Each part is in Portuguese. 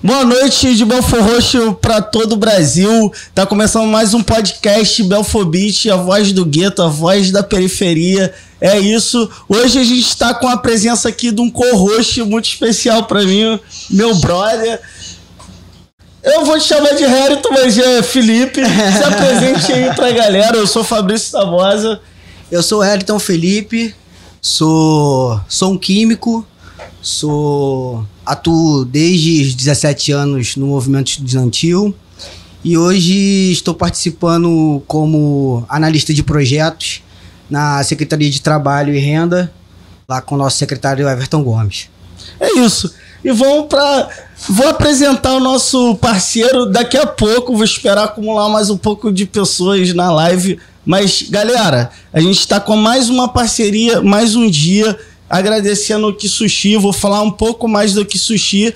Boa noite de Belfor Roxo para todo o Brasil. Tá começando mais um podcast Belfobit, a voz do gueto, a voz da periferia. É isso. Hoje a gente está com a presença aqui de um co-host muito especial para mim, meu brother. Eu vou te chamar de Hérito, mas é Felipe. Se apresente aí pra galera. Eu sou Fabrício Tabosa. Eu sou Hériton Felipe, sou, sou um químico, sou atuo desde os 17 anos no movimento estudantil e hoje estou participando como analista de projetos na Secretaria de Trabalho e Renda, lá com o nosso secretário Everton Gomes. É isso. E vamos para. Vou apresentar o nosso parceiro daqui a pouco. Vou esperar acumular mais um pouco de pessoas na live. Mas, galera, a gente está com mais uma parceria, mais um dia. Agradecendo o Sushi. Vou falar um pouco mais do Sushi.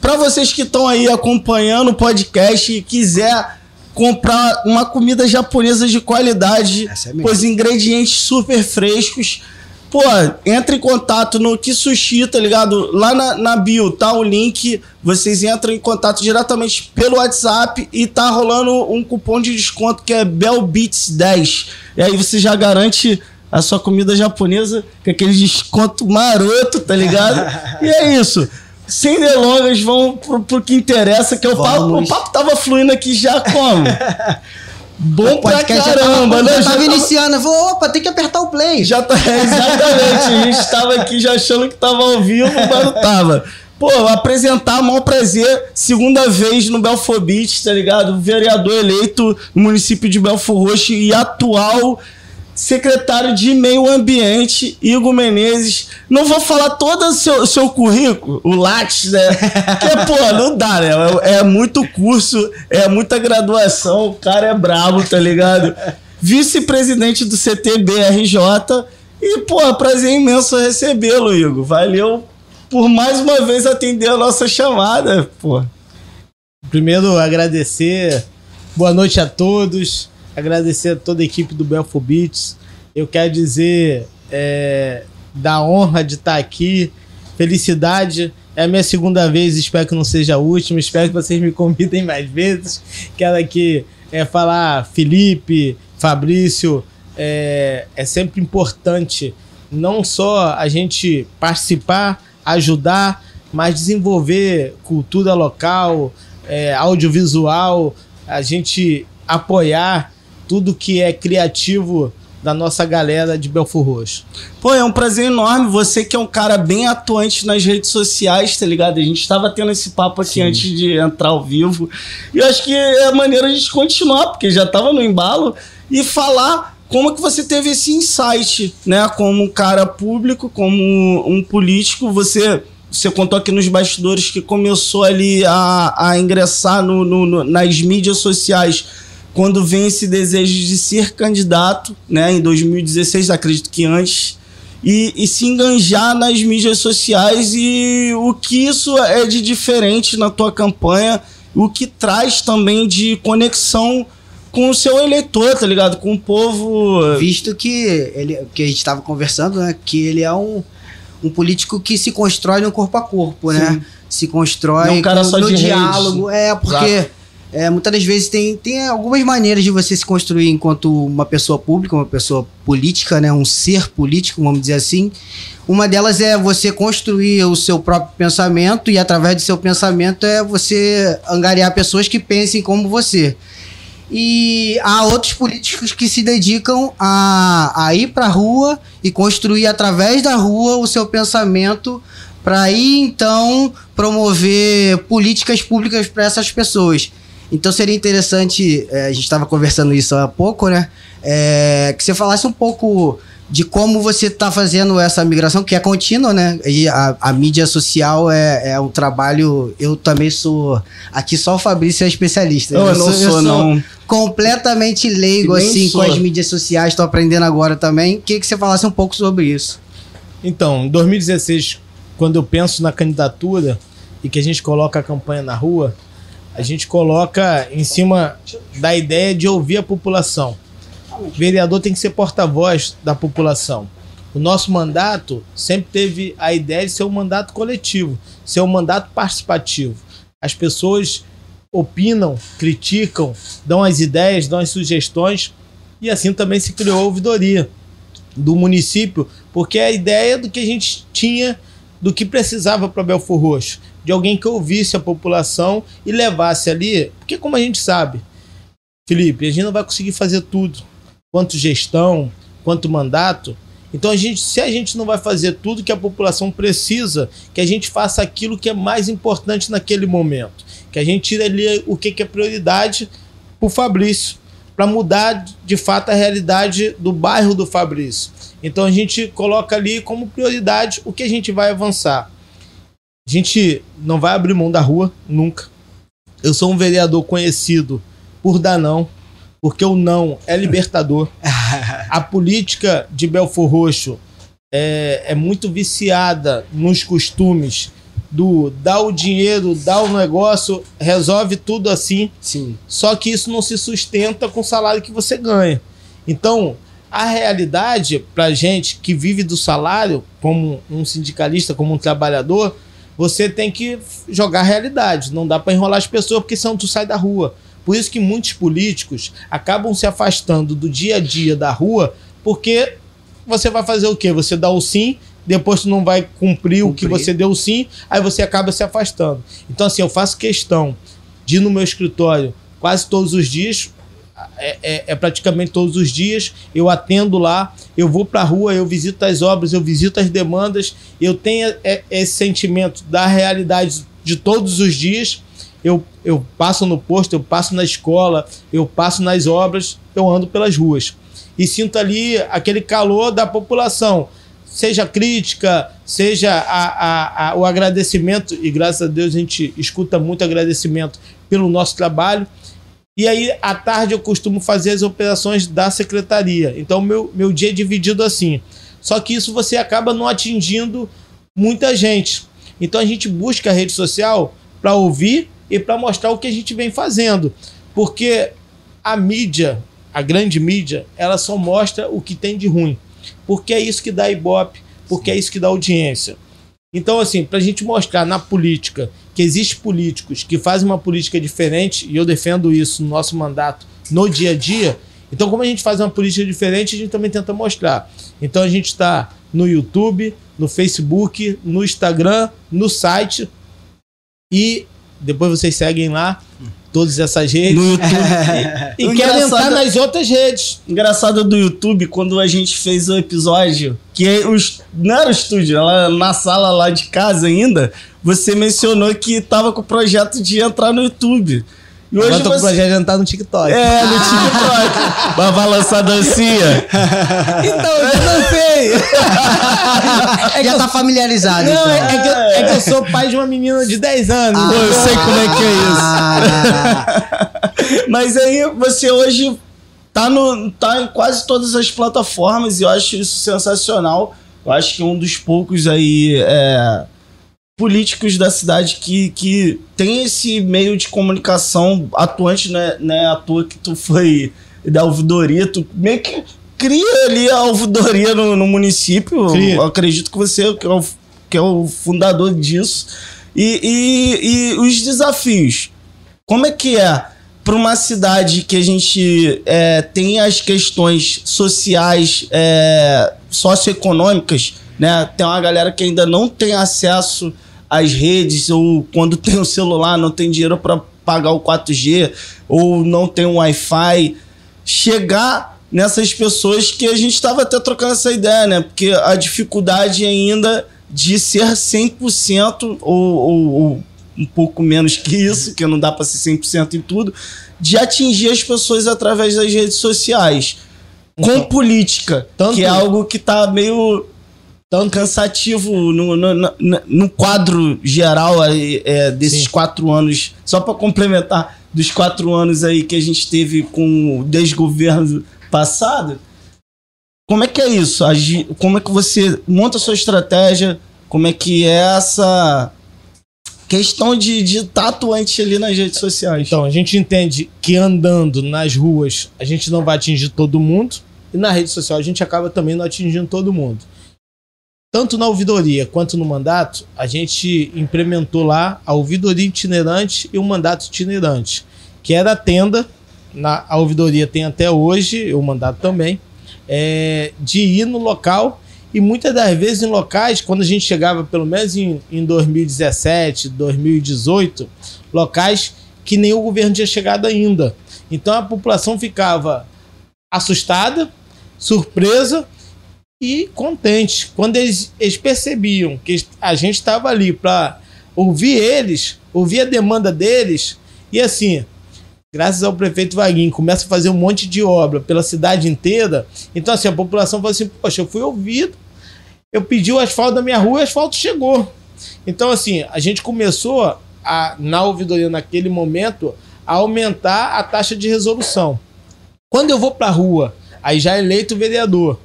Para vocês que estão aí acompanhando o podcast e quiser comprar uma comida japonesa de qualidade, é com os ingredientes super frescos Pô, entra em contato no Kisushi, tá ligado? Lá na, na bio tá o link. Vocês entram em contato diretamente pelo WhatsApp e tá rolando um cupom de desconto que é BellBeats10. E aí você já garante a sua comida japonesa com aquele desconto maroto, tá ligado? e é isso. Sem delongas, vamos pro, pro que interessa, que é o papo. O papo tava fluindo aqui já como? Bom pra caramba, né? Já tava iniciando, eu vou, opa, tem que apertar o play. Já tá, exatamente, a gente tava aqui já achando que tava ao vivo, mas não tava. Pô, apresentar, maior prazer, segunda vez no Belfobit, tá ligado? Vereador eleito no município de Belfor Roxo e atual secretário de Meio Ambiente, Igor Menezes. Não vou falar todo o seu, seu currículo, o Lattes, né? Porque, pô, não dá, né? É, é muito curso, é muita graduação, o cara é brabo, tá ligado? Vice-presidente do CTBRJ. E, pô, prazer imenso recebê-lo, Igor. Valeu por mais uma vez atender a nossa chamada, pô. Primeiro, agradecer. Boa noite a todos agradecer a toda a equipe do Belfo Beats. Eu quero dizer é, da honra de estar aqui, felicidade. É a minha segunda vez, espero que não seja a última. Espero que vocês me convidem mais vezes. Quero aqui é, falar, Felipe, Fabrício, é, é sempre importante não só a gente participar, ajudar, mas desenvolver cultura local, é, audiovisual, a gente apoiar tudo que é criativo da nossa galera de Belfor Roxo. Pô, é um prazer enorme. Você que é um cara bem atuante nas redes sociais, tá ligado? A gente estava tendo esse papo aqui Sim. antes de entrar ao vivo. E eu acho que é maneira a gente continuar, porque já tava no embalo, e falar como que você teve esse insight, né? Como um cara público, como um político, você você contou aqui nos bastidores que começou ali a, a ingressar no, no, no nas mídias sociais quando vem esse desejo de ser candidato, né, em 2016, acredito que antes, e, e, se enganjar nas mídias sociais e o que isso é de diferente na tua campanha, o que traz também de conexão com o seu eleitor, tá ligado? Com o povo. Visto que ele que a gente estava conversando, né? Que ele é um, um político que se constrói no corpo a corpo, né? Sim. Se constrói Não um cara só no diálogo. Rede. É, porque. Exato é, muitas das vezes tem, tem algumas maneiras de você se construir enquanto uma pessoa pública, uma pessoa política, né, um ser político, vamos dizer assim. Uma delas é você construir o seu próprio pensamento e através do seu pensamento é você angariar pessoas que pensem como você. E há outros políticos que se dedicam a, a ir para a rua e construir através da rua o seu pensamento para aí então promover políticas públicas para essas pessoas. Então seria interessante, é, a gente estava conversando isso há pouco, né? É, que você falasse um pouco de como você está fazendo essa migração, que é contínua, né? E a, a mídia social é, é, um trabalho. Eu também sou. Aqui só o Fabrício é especialista. Eu, eu não sou, eu sou, não. Completamente leigo, assim, sou. com as mídias sociais, estou aprendendo agora também. Queria que você falasse um pouco sobre isso. Então, em 2016, quando eu penso na candidatura e que a gente coloca a campanha na rua, a gente coloca em cima da ideia de ouvir a população. O vereador tem que ser porta-voz da população. O nosso mandato sempre teve a ideia de ser um mandato coletivo, ser um mandato participativo. as pessoas opinam, criticam, dão as ideias, dão as sugestões, e assim também se criou a ouvidoria do município, porque é a ideia do que a gente tinha do que precisava para Belfor Roxo, de alguém que ouvisse a população e levasse ali, porque como a gente sabe, Felipe, a gente não vai conseguir fazer tudo, quanto gestão, quanto mandato. Então a gente, se a gente não vai fazer tudo que a população precisa, que a gente faça aquilo que é mais importante naquele momento, que a gente tire ali o que, que é prioridade para o Fabrício, para mudar de fato a realidade do bairro do Fabrício. Então a gente coloca ali como prioridade o que a gente vai avançar. A gente não vai abrir mão da rua nunca. Eu sou um vereador conhecido por dar não, porque o não é libertador. A política de Belfor Roxo é, é muito viciada nos costumes do dar o dinheiro, dar o negócio, resolve tudo assim. Sim. Só que isso não se sustenta com o salário que você ganha. Então, a realidade para gente que vive do salário, como um sindicalista, como um trabalhador, você tem que jogar a realidade. Não dá para enrolar as pessoas porque senão tu sai da rua. Por isso que muitos políticos acabam se afastando do dia a dia da rua, porque você vai fazer o quê? Você dá o sim, depois tu não vai cumprir, cumprir. o que você deu sim, aí você acaba se afastando. Então, assim, eu faço questão de ir no meu escritório quase todos os dias, é, é, é, praticamente todos os dias. Eu atendo lá, eu vou para a rua, eu visito as obras, eu visito as demandas. Eu tenho é, esse sentimento da realidade de todos os dias. Eu, eu passo no posto, eu passo na escola, eu passo nas obras, eu ando pelas ruas. E sinto ali aquele calor da população seja crítica, seja a, a, a, o agradecimento, e graças a Deus a gente escuta muito agradecimento pelo nosso trabalho. E aí, à tarde, eu costumo fazer as operações da secretaria. Então, meu, meu dia é dividido assim. Só que isso você acaba não atingindo muita gente. Então, a gente busca a rede social para ouvir e para mostrar o que a gente vem fazendo. Porque a mídia, a grande mídia, ela só mostra o que tem de ruim porque é isso que dá ibope, porque é isso que dá audiência. Então, assim, para a gente mostrar na política que existem políticos que fazem uma política diferente, e eu defendo isso no nosso mandato, no dia a dia, então, como a gente faz uma política diferente, a gente também tenta mostrar. Então, a gente está no YouTube, no Facebook, no Instagram, no site, e depois vocês seguem lá todas essas redes. No YouTube. e, e quero entrar nas outras redes. Engraçado do YouTube, quando a gente fez o episódio, que os, não era o estúdio, ela na sala lá de casa ainda, você mencionou que tava com o projeto de entrar no YouTube. E hoje Agora tô você... com o projeto de entrar no TikTok. É, no TikTok. Mas vai lançar dancinha. então, eu não sei. É Já tá familiarizado. Não, então. é, é, que eu, é, que eu, sou pai de uma menina de 10 anos. Ah, eu sei como é que é isso. Ah, Mas aí você hoje tá, no, tá em quase todas as plataformas e eu acho isso sensacional. Eu acho que um dos poucos aí. É políticos da cidade que, que tem esse meio de comunicação atuante, né, né à toa que tu foi da ouvidoria, tu meio que cria ali a ouvidoria no, no município. Acredito que você que é o, que é o fundador disso. E, e, e os desafios. Como é que é para uma cidade que a gente é, tem as questões sociais, é, socioeconômicas, né? Tem uma galera que ainda não tem acesso as redes, ou quando tem o um celular, não tem dinheiro para pagar o 4G, ou não tem um Wi-Fi, chegar nessas pessoas que a gente estava até trocando essa ideia, né? Porque a dificuldade ainda de ser 100% ou, ou, ou um pouco menos que isso, que não dá para ser 100% em tudo, de atingir as pessoas através das redes sociais. Com então, política, tanto... que é algo que tá meio tão cansativo no, no, no, no quadro geral é, desses Sim. quatro anos. Só para complementar, dos quatro anos aí que a gente teve com o desgoverno passado. Como é que é isso? Como é que você monta a sua estratégia? Como é que é essa questão de, de estar tá atuante ali nas redes sociais? Então, a gente entende que andando nas ruas a gente não vai atingir todo mundo. E na rede social a gente acaba também não atingindo todo mundo. Tanto na ouvidoria quanto no mandato, a gente implementou lá a ouvidoria itinerante e o mandato itinerante, que era a tenda, na, a ouvidoria tem até hoje, o mandato também, é, de ir no local e muitas das vezes em locais, quando a gente chegava, pelo menos em, em 2017, 2018, locais que nem o governo tinha chegado ainda. Então a população ficava assustada, surpresa e contente. Quando eles, eles percebiam que a gente estava ali para ouvir eles, ouvir a demanda deles, e assim, graças ao prefeito Vaguinho, começa a fazer um monte de obra pela cidade inteira. Então, assim, a população fala assim: Poxa, eu fui ouvido, eu pedi o asfalto da minha rua e o asfalto chegou. Então, assim, a gente começou a, na ouvidoria naquele momento a aumentar a taxa de resolução. Quando eu vou para a rua, aí já eleito vereador,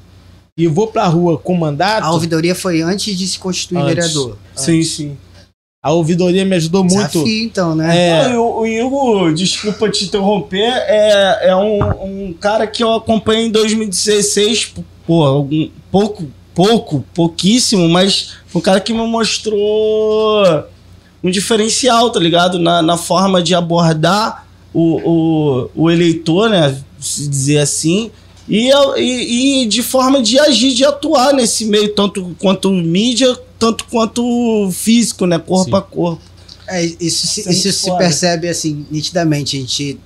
e vou para a rua com mandato. A ouvidoria foi antes de se constituir antes, vereador. Sim, antes. sim. A ouvidoria me ajudou Desafio, muito. então, né? É... O, o Igor, desculpa te interromper, é, é um, um cara que eu acompanhei em 2016, pô, algum, pouco, pouco, pouquíssimo, mas um cara que me mostrou um diferencial, tá ligado? Na, na forma de abordar o, o, o eleitor, né? Se dizer assim. E, e, e, de forma de agir, de atuar nesse meio, tanto quanto mídia, tanto quanto físico, né? Corpo Sim. a corpo. É, isso, se, isso se percebe assim, nitidamente. A gente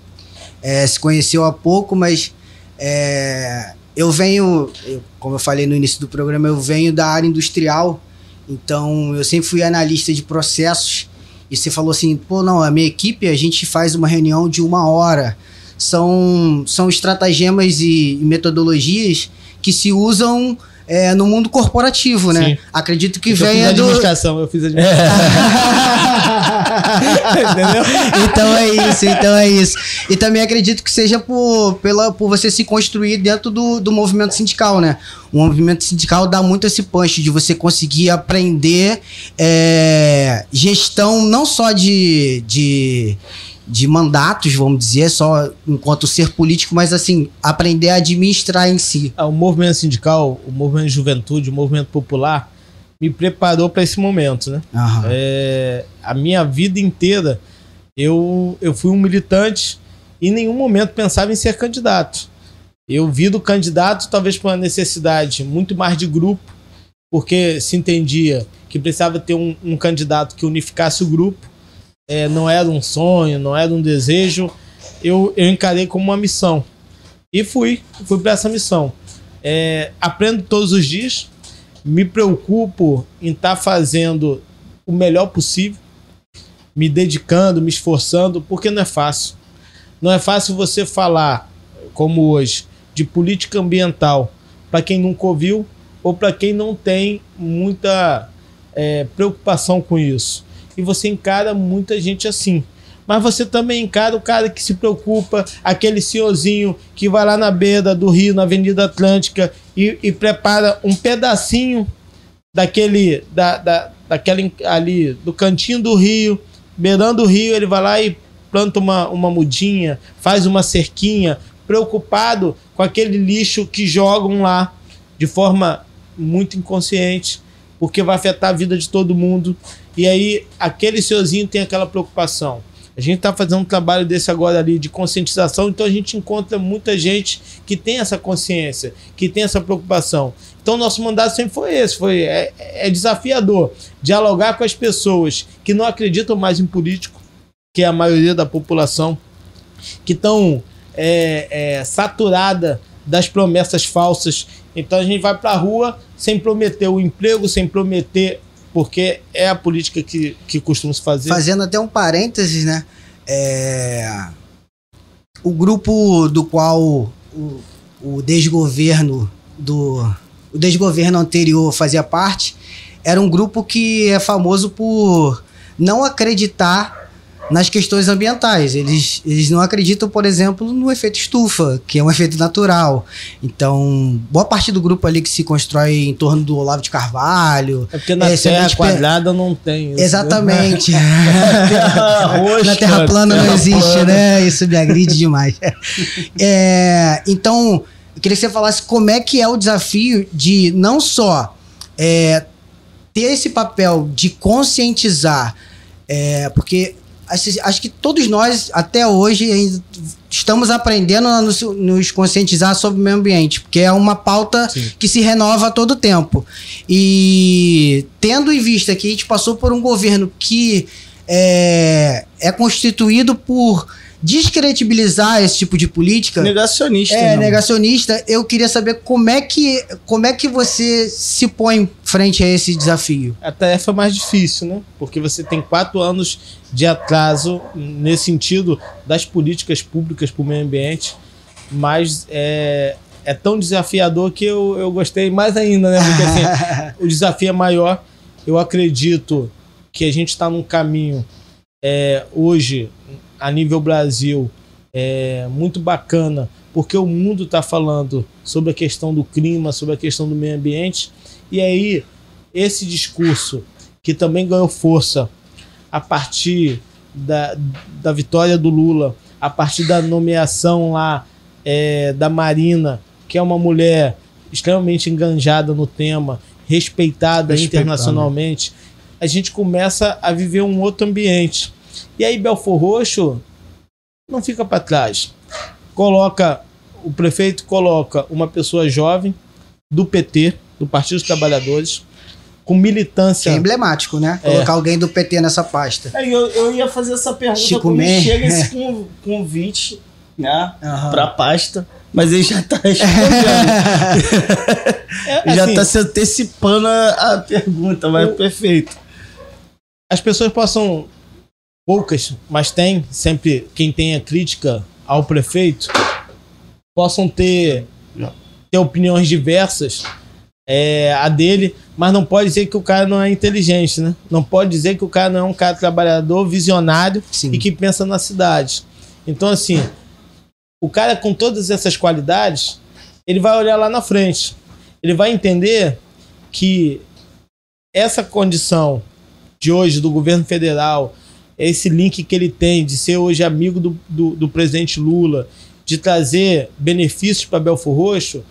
é, se conheceu há pouco, mas é, eu venho, eu, como eu falei no início do programa, eu venho da área industrial, então eu sempre fui analista de processos. E você falou assim, pô, não, a minha equipe, a gente faz uma reunião de uma hora são, são estratagemas e, metodologias que se usam é, no mundo corporativo, né? Sim. Acredito que venha eu fiz administração, Eu fiz administração. Entendeu? Então é isso, então é isso. E também acredito que seja por, pela, por você se construir dentro do, do movimento sindical, né? O movimento sindical dá muito esse punch de você conseguir aprender é, gestão não só de, de de mandatos, vamos dizer, só enquanto ser político, mas assim, aprender a administrar em si. Ah, o movimento sindical, o movimento de juventude, o movimento popular me preparou para esse momento, né? É, a minha vida inteira eu, eu fui um militante e em nenhum momento pensava em ser candidato. Eu vi do candidato talvez por uma necessidade muito mais de grupo, porque se entendia que precisava ter um, um candidato que unificasse o grupo é, não era um sonho, não era um desejo, eu, eu encarei como uma missão. E fui, fui para essa missão. É, aprendo todos os dias, me preocupo em estar tá fazendo o melhor possível, me dedicando, me esforçando, porque não é fácil. Não é fácil você falar, como hoje, de política ambiental para quem nunca ouviu ou para quem não tem muita é, preocupação com isso e você encara muita gente assim. Mas você também encara o cara que se preocupa, aquele senhorzinho que vai lá na beira do rio, na Avenida Atlântica, e, e prepara um pedacinho daquele, da, da, daquele ali, do cantinho do rio, beirando o rio, ele vai lá e planta uma, uma mudinha, faz uma cerquinha, preocupado com aquele lixo que jogam lá de forma muito inconsciente, porque vai afetar a vida de todo mundo. E aí, aquele senhorzinho tem aquela preocupação. A gente está fazendo um trabalho desse agora ali de conscientização, então a gente encontra muita gente que tem essa consciência, que tem essa preocupação. Então nosso mandato sempre foi esse, foi é, é desafiador dialogar com as pessoas que não acreditam mais em político, que é a maioria da população, que estão é, é, saturada das promessas falsas. Então a gente vai para a rua sem prometer o emprego, sem prometer porque é a política que, que costuma se fazer. Fazendo até um parênteses, né? É... O grupo do qual o, o desgoverno do o desgoverno anterior fazia parte era um grupo que é famoso por não acreditar nas questões ambientais. Eles, eles não acreditam, por exemplo, no efeito estufa, que é um efeito natural. Então, boa parte do grupo ali que se constrói em torno do Olavo de Carvalho. É porque na é, Terra quadrada não tem. Isso, Exatamente. terra roxa, na Terra plana terra não existe, plana. né? Isso me agride demais. é, então, eu queria que você falasse como é que é o desafio de não só é, ter esse papel de conscientizar, é, porque acho que todos nós, até hoje, estamos aprendendo a nos, nos, conscientizar sobre o meio ambiente, porque é uma pauta Sim. que se renova a todo tempo. E tendo em vista que a gente passou por um governo que é, é constituído por descredibilizar esse tipo de política. Negacionista. É, não. negacionista. Eu queria saber como é que como é que você se põe frente a esse desafio. A tarefa é mais difícil, né? Porque você tem quatro anos de atraso nesse sentido das políticas públicas para o meio ambiente, mas é, é tão desafiador que eu, eu gostei mais ainda, né? Porque assim, o desafio é maior. Eu acredito que a gente está num caminho é, hoje a nível Brasil é muito bacana, porque o mundo está falando sobre a questão do clima, sobre a questão do meio ambiente, e aí esse discurso que também ganhou força a partir da, da vitória do Lula, a partir da nomeação lá é, da Marina, que é uma mulher extremamente enganjada no tema, respeitada, respeitada internacionalmente, a gente começa a viver um outro ambiente. E aí Belfor Roxo não fica para trás. Coloca o prefeito coloca uma pessoa jovem do PT, do Partido dos Trabalhadores, com militância. É emblemático, né? É. Colocar alguém do PT nessa pasta. É, eu, eu ia fazer essa pergunta Chico quando Man. chega esse convite né, uhum. para pasta. Mas ele já está respondendo. é, já está assim, se antecipando a, a pergunta, mas o, perfeito. As pessoas possam poucas, mas tem sempre quem tenha crítica ao prefeito, possam ter, ter opiniões diversas é, a dele, mas não pode dizer que o cara não é inteligente, né? Não pode dizer que o cara não é um cara trabalhador, visionário Sim. e que pensa na cidade. Então, assim, o cara com todas essas qualidades, ele vai olhar lá na frente. Ele vai entender que essa condição de hoje do governo federal, esse link que ele tem de ser hoje amigo do, do, do presidente Lula, de trazer benefícios para Belfor Roxo,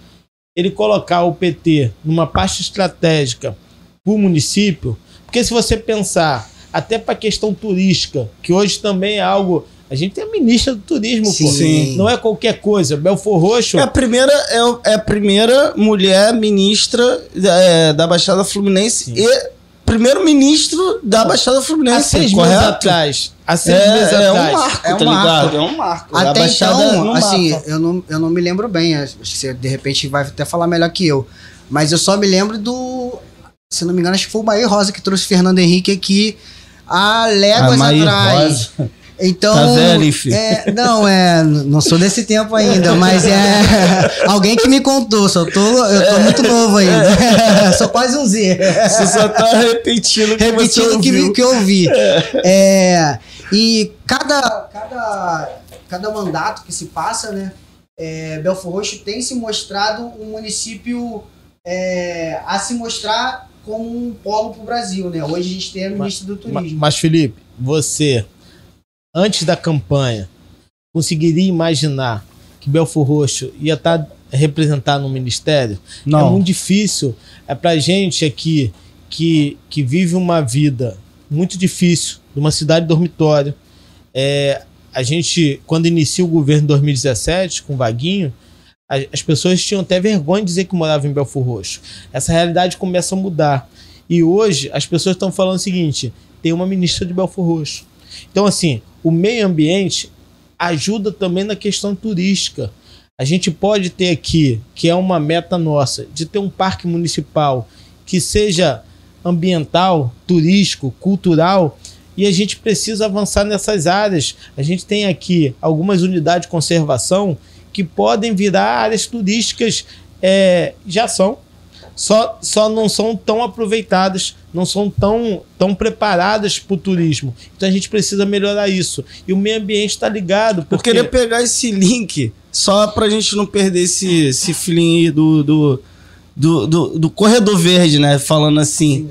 ele colocar o PT numa parte estratégica para o município, porque se você pensar até para a questão turística, que hoje também é algo a gente tem a ministra do turismo, sim, pô. Sim. Não é qualquer coisa. Belfor Roxo. É a primeira, é, é a primeira mulher ministra é, da Baixada Fluminense sim. e primeiro-ministro da Baixada Fluminense. Há seis correto? meses atrás. Há seis é, meses é atrás. Um marco, é um tá marco. É um marco. Até então, assim, eu não, eu não me lembro bem. Acho que você, de repente, vai até falar melhor que eu. Mas eu só me lembro do... Se não me engano, acho que foi o Maí Rosa que trouxe Fernando Henrique aqui há léguas atrás. Rosa. Então, tá velho, filho. É, não, é, não sou desse tempo ainda, mas é alguém que me contou, só tô, eu tô muito novo ainda. sou quase um Z. Você só tá repetindo que repetindo o que, que eu vi. É, e cada, cada, cada mandato que se passa, né, é, Belfor Roxo tem se mostrado um município é, a se mostrar como um polo para o Brasil, né? Hoje a gente tem a ministra do turismo. Mas, mas Felipe, você antes da campanha, conseguiria imaginar que Belfor Roxo ia estar tá representado no ministério? Não. É muito difícil. É pra gente aqui que, que vive uma vida muito difícil, numa cidade dormitório. É, a gente, quando inicia o governo em 2017, com o Vaguinho, as pessoas tinham até vergonha de dizer que moravam em Belfor Roxo. Essa realidade começa a mudar. E hoje as pessoas estão falando o seguinte: tem uma ministra de Belfor Roxo. Então, assim, o meio ambiente ajuda também na questão turística. A gente pode ter aqui, que é uma meta nossa, de ter um parque municipal que seja ambiental, turístico, cultural, e a gente precisa avançar nessas áreas. A gente tem aqui algumas unidades de conservação que podem virar áreas turísticas, é, já são, só, só não são tão aproveitadas, não são tão, tão preparadas para o turismo. Então a gente precisa melhorar isso. E o meio ambiente está ligado. Porque... Eu queria pegar esse link só para a gente não perder esse, esse feeling do, do, do, do, do corredor verde, né? Falando assim. Sim.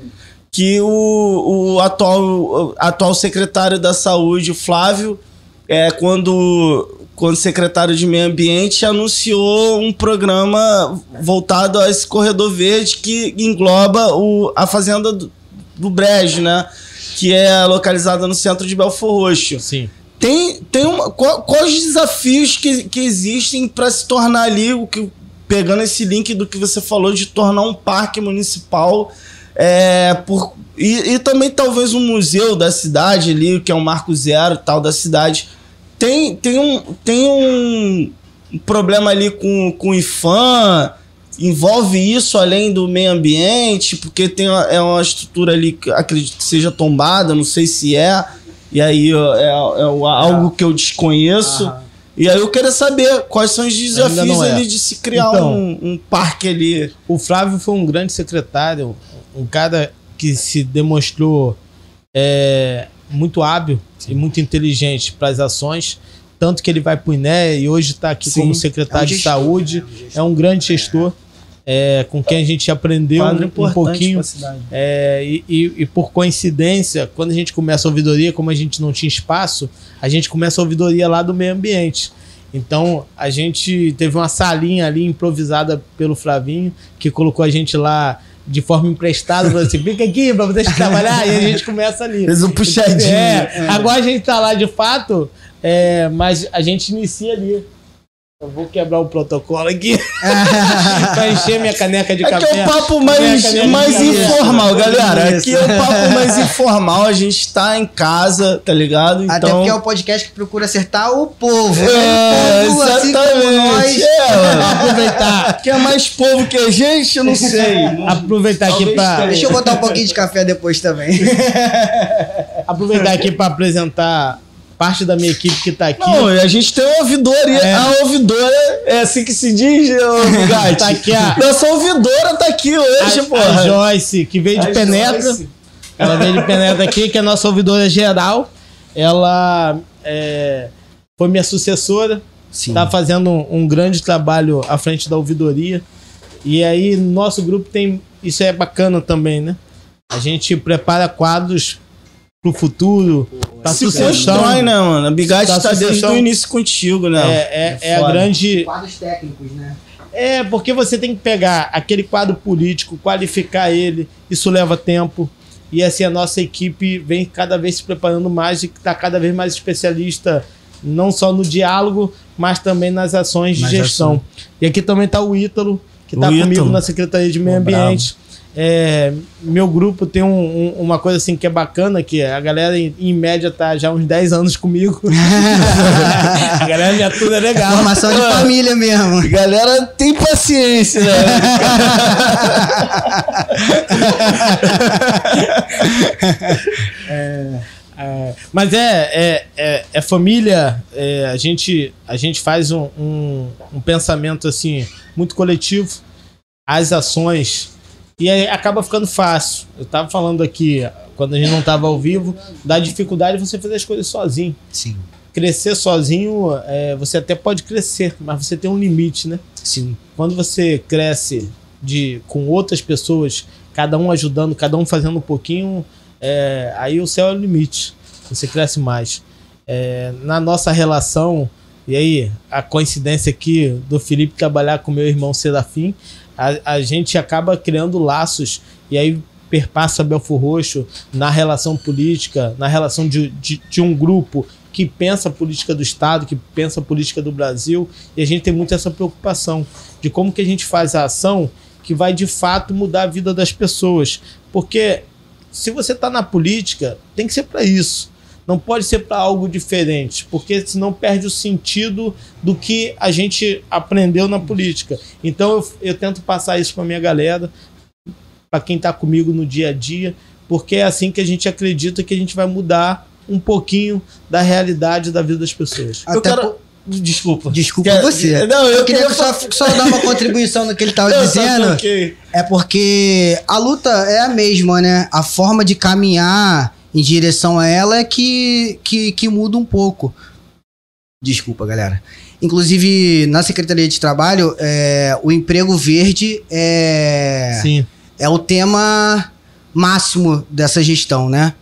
Que o, o, atual, o atual secretário da saúde, Flávio, é, quando quando secretário de Meio Ambiente anunciou um programa voltado a esse corredor verde que engloba o, a fazenda do, do Brejo, né? Que é localizada no centro de Belfor Roxo. Sim. Tem, tem uma, qual- quais os desafios que, que existem para se tornar ali o que pegando esse link do que você falou de tornar um parque municipal é, por, e, e também talvez um museu da cidade ali que é um marco zero tal da cidade tem, tem um tem um, problema ali com, com o IFAM envolve isso além do meio ambiente porque tem uma, é uma estrutura ali que acredito que seja tombada não sei se é e aí é, é algo que eu desconheço Aham. e aí eu queria saber quais são os desafios é. ali de se criar Então. um, um parque ali. O Flávio foi um grande secretário, um cara que se demonstrou é, muito hábil e muito inteligente para as ações. Tanto que ele vai para o INE e hoje está aqui Sim. como secretário É um de gestor, saúde. né? Um gestor. É um grande gestor, é, com quem a gente aprendeu um, um pouquinho. É, e, e- e por coincidência, quando a gente começa a ouvidoria, como a gente não tinha espaço, a gente começa a ouvidoria lá do meio ambiente. Então a gente teve uma salinha ali improvisada pelo Flavinho, que colocou a gente lá de forma emprestada, falou assim: fica aqui pra vocês trabalhar, e a gente começa ali. Fez um puxadinho. É, agora a gente tá lá de fato, é, mas a gente inicia ali. Eu vou quebrar o protocolo aqui pra encher minha caneca de Aqui café. é o papo mais, mais informal, galera. Aqui é o papo mais informal. A gente tá em casa, tá ligado? Então. Até porque é o podcast que procura acertar o povo. É, O povo, assim como exatamente. nós. É. Aproveitar. Que é mais povo que a gente? Eu não sei. Aproveitar aqui Talvez pra. tenha. Deixa eu botar um pouquinho de café depois também. aproveitar aqui para apresentar parte da minha equipe que tá aqui. Não, a gente tem uma ouvidora. e É. A ouvidora é assim que se diz, ô Gatti. Tá aqui a- Nossa ouvidora tá aqui hoje, a, porra. a Joyce, que veio de A Penetra. Joyce. Ela veio de Penetra aqui, que é a nossa ouvidora geral. Ela é, foi minha sucessora. Sim. Tá fazendo um, um grande trabalho à frente da ouvidoria. E aí, nosso grupo tem. Isso é bacana também, né? A gente prepara quadros pro futuro, pra Se sucessão. constrói, né, mano? A Bigatti Da tá desde o início contigo, né? É, é, é a foda. grande. Quadros técnicos, né? É, porque você tem que pegar aquele quadro político, qualificar ele, isso leva tempo. E assim, a nossa equipe vem cada vez se preparando mais e está cada vez mais especialista, não só no diálogo, mas também nas ações de Nas gestão. E aqui também está o Ítalo, que O está comigo Ítalo. na Secretaria de Meio Pô, bravo. É, meu grupo tem um- um- uma coisa assim que é bacana, que a galera em, em média tá já há uns 10 anos comigo. a galera me atura é legal. Formação de família mesmo. Galera tem paciência, né? É, mas é, é, é, é família, é, a, gente, a gente faz um, um, um pensamento assim muito coletivo, as ações, e aí acaba ficando fácil. Eu tava falando aqui, quando a gente não tava ao vivo, da dificuldade de você fazer as coisas sozinho. Sim. Crescer sozinho, é, você até pode crescer, mas você tem um limite, né? Sim. Quando você cresce de, com outras pessoas, cada um ajudando, cada um fazendo um pouquinho, é, aí o céu é o limite. Você cresce mais. É, na nossa relação, e aí a coincidência aqui do Felipe trabalhar com meu irmão Serafim, a, a gente acaba criando laços e aí perpassa Belfor Roxo na relação política, na relação de, de, de um grupo que pensa a política do Estado, que pensa a política do Brasil, e a gente tem muito essa preocupação de como que a gente faz a ação que vai de fato mudar a vida das pessoas. Porque se você está na política, tem que ser para isso. Não pode ser para algo diferente, porque senão perde o sentido do que a gente aprendeu na política. Então eu, eu tento passar isso para minha galera, para quem está comigo no dia a dia, porque é assim que a gente acredita que a gente vai mudar um pouquinho da realidade da vida das pessoas. Eu Até quero- po- Desculpa. Desculpa Quer- você. Não, eu, Eu queria queria só, só dar uma contribuição no que ele estava Eu só dizendo. É porque a luta é a mesma, né? A forma de caminhar em direção a ela é que, que, que muda um pouco. Desculpa, galera. Inclusive, na Secretaria de Trabalho, é, o emprego verde é, Sim. é o tema máximo dessa gestão, né?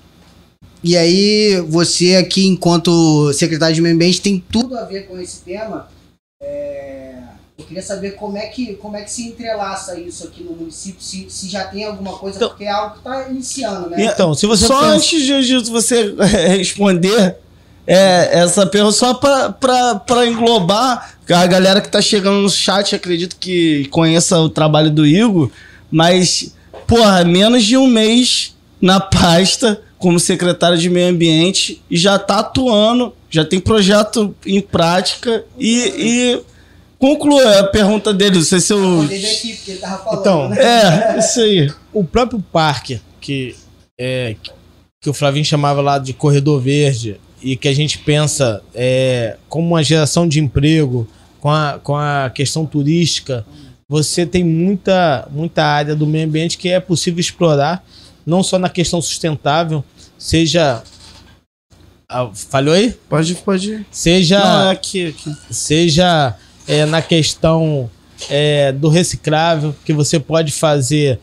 E aí, você aqui, enquanto secretário de Meio Ambiente, tem tudo a ver com esse tema. É, Eu queria saber como é que, como é que se entrelaça isso aqui no município, se, se já tem alguma coisa, Então- porque é algo que está iniciando, né? Então, se você só pensa- antes de, você responder é, essa pergunta, só para englobar a galera que tá chegando no chat, acredito que conheça o trabalho do Igor, mas, porra, menos de um mês na pasta como secretário de meio ambiente e já tá atuando, já tem projeto em prática e, e conclua a pergunta dele, não sei se eu... Porque ele tava falando, Então, né? É, isso aí. o próprio parque que é que o Flavinho chamava lá de corredor verde e que a gente pensa é, como uma geração de emprego com a, com a questão turística você tem muita muita área do meio ambiente que é possível explorar não só na questão sustentável seja Ah, falhou aí Pode, pode. seja Não, é aqui, aqui. seja é, na questão é, do reciclável, que você pode fazer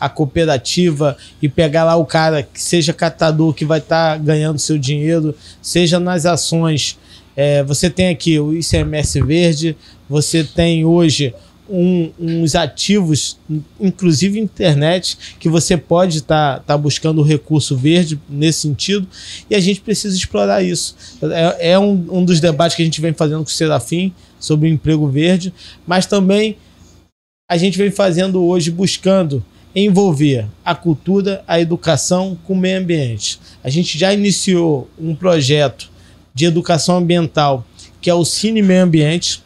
a cooperativa e pegar lá o cara que seja catador que vai estar ganhando seu dinheiro, seja nas ações. é, você tem aqui o ICMS verde, você tem hoje um- uns ativos, inclusive internet, que você pode estar buscando o recurso verde nesse sentido, e a gente precisa explorar isso. É, é um, um dos debates que a gente vem fazendo com o Serafim sobre o emprego verde, mas também a gente vem fazendo hoje buscando envolver a cultura, a educação com o meio ambiente. A gente já iniciou um projeto de educação ambiental que é o Cine Meio Ambiente.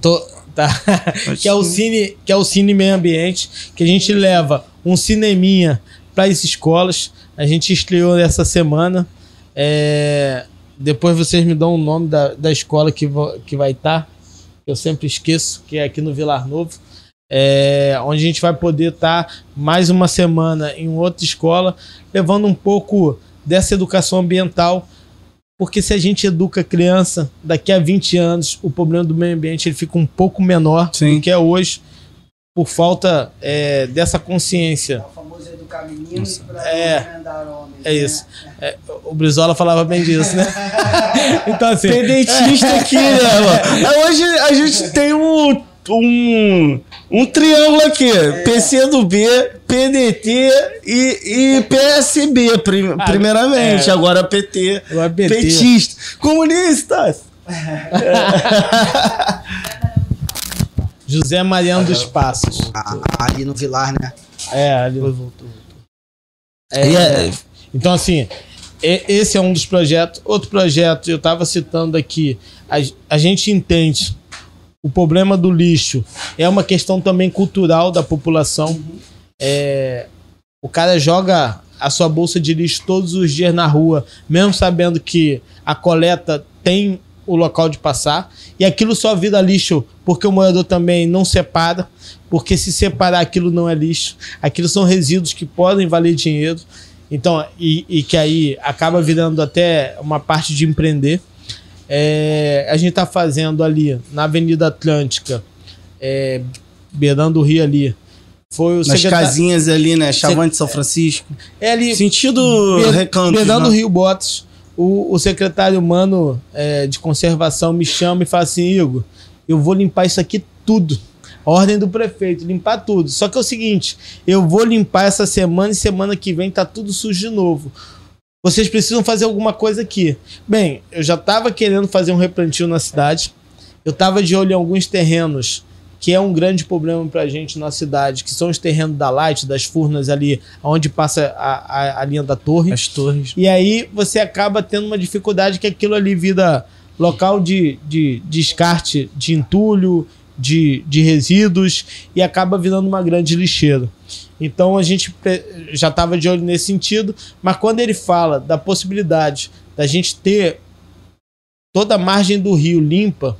Tô- tá? que é o Cine, que é o Cine Meio Ambiente, que a gente leva um cineminha para as escolas. A gente estreou essa semana. É, Depois vocês me dão o nome da, da escola que, vo- que vai estar. Eu sempre esqueço, que é aqui no Vilar Novo. É, onde a gente vai poder estar mais uma semana em outra escola, levando um pouco dessa educação ambiental. Porque se a gente educa a criança, daqui a 20 anos, o problema do meio ambiente ele fica um pouco menor Sim. do que é hoje, por falta é, dessa consciência. É educar meninos para É. homens. É isso. É, o Brizola falava bem disso, né? então, assim. Tem dentista aqui, né, mano? Aí Hoje a gente tem um, um, um triângulo aqui: PCdoB, PDT e, e PSB, prim- Ah, primeiramente. é. Agora PT, Agora PT. petista. Comunistas! José Mariano dos Passos. Ali no Vilar, né? É, ali. É, E é- Então, assim, esse é um dos projetos. Outro projeto, eu estava citando aqui, a, a gente entende o problema do lixo é uma questão também cultural da população. É, o cara joga a sua bolsa de lixo todos os dias na rua, mesmo sabendo que a coleta tem o local de passar, e aquilo só vira lixo porque o morador também não separa, porque se separar aquilo não é lixo, aquilo são resíduos que podem valer dinheiro, então, e, e que aí acaba virando até uma parte de empreender. É, a gente está fazendo ali na Avenida Atlântica, é, beirando o rio ali. Foi o Nas secretário- casinhas ali, né? Chavante São Francisco. É ali, Sentido Be- recanto. Beirando o né? Rio Botas, o, o secretário humano é, de conservação me chama e fala assim: Igor, eu vou limpar isso aqui tudo. A ordem do prefeito, limpar tudo. Só que é o seguinte: eu vou limpar essa semana e semana que vem tá tudo sujo de novo. Vocês precisam fazer alguma coisa aqui. Bem, eu já estava querendo fazer um replantio na cidade. Eu estava de olho em alguns terrenos que é um grande problema pra gente na cidade, que são os terrenos da Light, das Furnas ali, onde passa a, a, a linha da torre. As torres. E aí você acaba tendo uma dificuldade que aquilo ali vira local de, de, descarte de entulho, de, de resíduos e acaba virando uma grande lixeira. Então a gente já estava de olho nesse sentido, mas quando ele fala da possibilidade da gente ter toda a margem do rio limpa,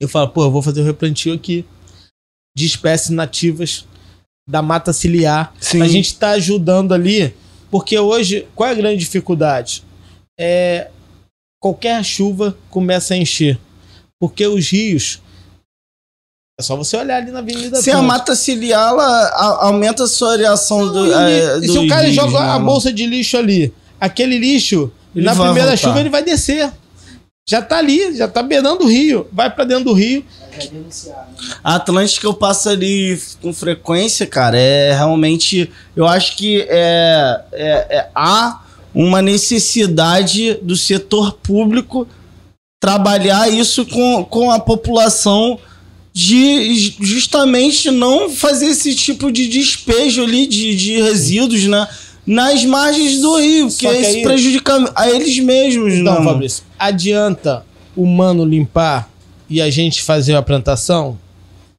eu falo, pô, eu vou fazer o replantio aqui de espécies nativas da mata ciliar Sim. a gente está ajudando ali, porque hoje, qual é a grande dificuldade? É, qualquer chuva começa a encher. Porque os rios. É só você olhar ali na Avenida Se a mata ciliar, ela aumenta a sua areação do. E é, se do o cara joga né, a bolsa de lixo ali, aquele lixo, Ele na primeira voltar. chuva ele vai descer. Já tá ali, já tá beirando o rio, vai para dentro do rio. A Atlântica eu passo ali com frequência, cara. É realmente. Eu acho que é, é, é, há uma necessidade do setor público trabalhar isso com, com a população de justamente não fazer esse tipo de despejo ali de, de resíduos, né? Nas margens do rio, que isso aí... prejudica a eles mesmos, Então, não. Fabrício, adianta o humano limpar e a gente fazer a plantação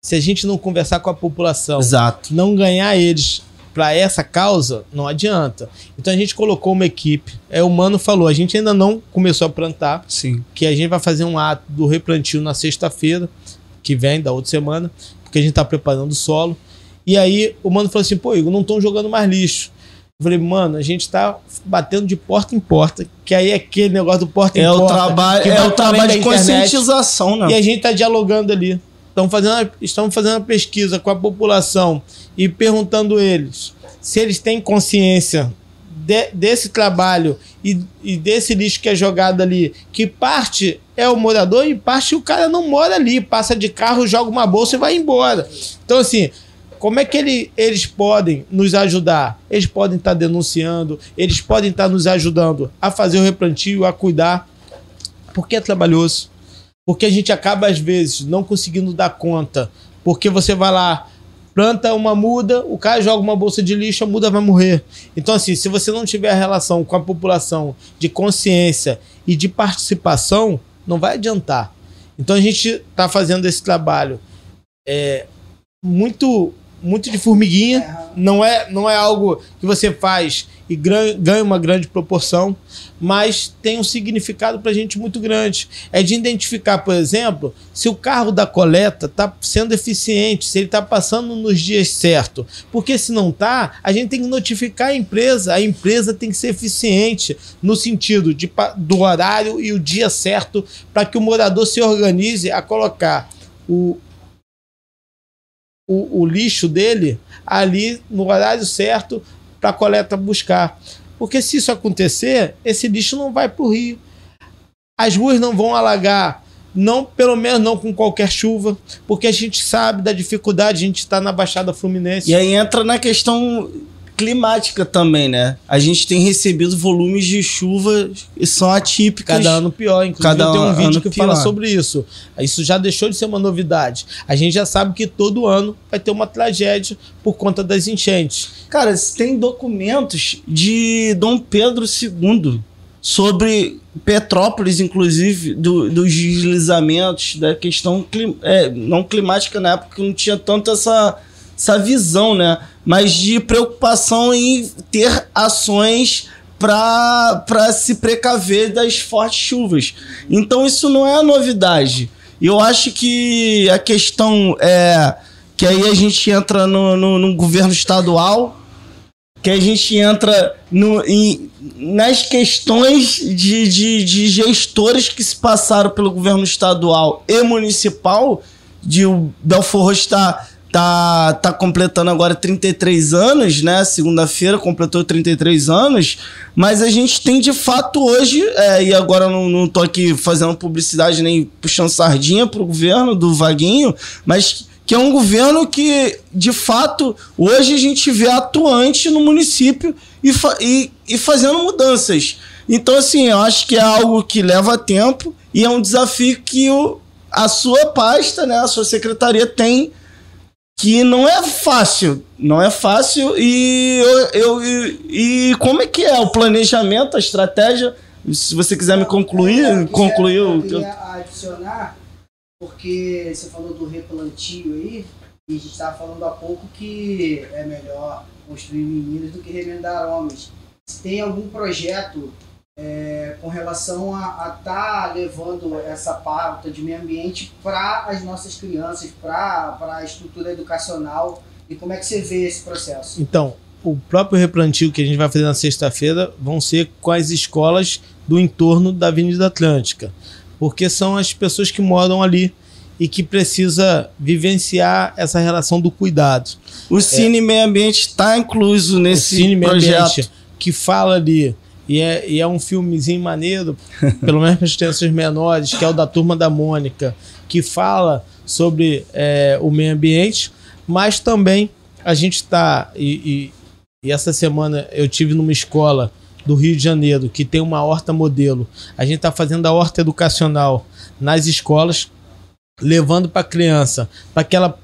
se a gente não conversar com a população, Exato. não ganhar eles para essa causa, não adianta. Então a gente colocou uma equipe. É, o Mano falou, a gente ainda não começou a plantar. Sim. Que a gente vai fazer um ato do replantio na sexta-feira, que vem, da outra semana, porque a gente tá preparando o solo. E aí o Mano falou assim, pô, Igor, não estão jogando mais lixo. Eu falei, mano, a gente tá batendo de porta em porta, que aí é aquele negócio do porta é em porta. O trabalho, é o trabalho de conscientização, né? E a gente tá dialogando ali. Estamos fazendo, estamos fazendo uma pesquisa com a população e perguntando eles se eles têm consciência de, desse trabalho e, e, desse lixo que é jogado ali, que parte é o morador e parte o cara não mora ali, passa de carro, joga uma bolsa e vai embora. Então, assim, como é que ele, eles podem nos ajudar? Eles podem estar denunciando, eles podem estar nos ajudando a fazer o replantio, a cuidar, porque é trabalhoso. Porque a gente acaba, às vezes, não conseguindo dar conta. Porque você vai lá, planta uma muda, o cara joga uma bolsa de lixo, a muda vai morrer. Então, assim, se você não tiver a relação com a população de consciência e de participação, não vai adiantar. Então, a gente está fazendo esse trabalho é, muito muito de formiguinha, não é, não é algo que você faz e ganha uma grande proporção, mas tem um significado para a gente muito grande. É de identificar, por exemplo, se o carro da coleta está sendo eficiente, se ele está passando nos dias certos. Porque se não está, a gente tem que notificar a empresa. A empresa tem que ser eficiente no sentido de, do horário e o dia certo para que o morador se organize a colocar o, o, o lixo dele ali no horário certo para coleta buscar. Porque se isso acontecer, esse lixo não vai para o rio. As ruas não vão alagar, não pelo menos não com qualquer chuva, porque a gente sabe da dificuldade, a gente está na Baixada Fluminense. E aí entra na questão climática também, né? A gente tem recebido volumes de chuva e são atípicos. Cada ano pior. Inclusive, Cada tem um vídeo que pior. fala sobre isso. Isso já deixou de ser uma novidade. A gente já sabe que todo ano vai ter uma tragédia por conta das enchentes. Cara, tem documentos de Dom Pedro II sobre Petrópolis, inclusive, do, dos deslizamentos, da questão clim, é, não climática na época, que não tinha tanto essa, essa visão, né? Mas de preocupação em ter ações para se precaver das fortes chuvas. Então isso não é novidade. Eu acho que a questão é que aí a gente entra no, no, no governo estadual, que a gente entra no, em, nas questões de, de, de gestores que se passaram pelo governo estadual e municipal, de o Belfor está tá, tá completando agora 33 anos, né? Segunda-feira completou 33 anos, mas a gente tem de fato hoje, é, e agora não, não tô aqui fazendo publicidade nem puxando sardinha pro governo do Vaguinho, mas que é um governo que, de fato, hoje a gente vê atuante no município e, e, e fazendo mudanças. Então, assim, eu acho que é algo que leva tempo e é um desafio que o, a sua pasta, né, a sua secretaria tem que não é fácil, não é fácil e eu, eu e, e, como é que é o planejamento, a estratégia? Se você quiser me concluir, é, concluir eu queria adicionar porque você falou do replantio aí e a gente estava falando há pouco que é melhor construir meninos do que remendar homens. Se tem algum projeto é, com relação a estar tá levando essa pauta de meio ambiente para as nossas crianças, para a estrutura educacional e como é que você vê esse processo? Então, o próprio replantio que a gente vai fazer na sexta-feira vão ser com as escolas do entorno da Avenida Atlântica, porque são as pessoas que moram ali e que precisa vivenciar essa relação do cuidado. O Cine é, Meio Ambiente está incluso nesse o Cine projeto. Meio Ambiente, que fala ali E é, e é um filmezinho maneiro, pelo menos para as crianças menores, que é o da Turma da Mônica, que fala sobre é, o meio ambiente, mas também a gente está. E, e, e, essa semana eu tive numa escola do Rio de Janeiro que tem uma horta modelo. A gente está fazendo a horta educacional nas escolas, levando para a criança, para que ela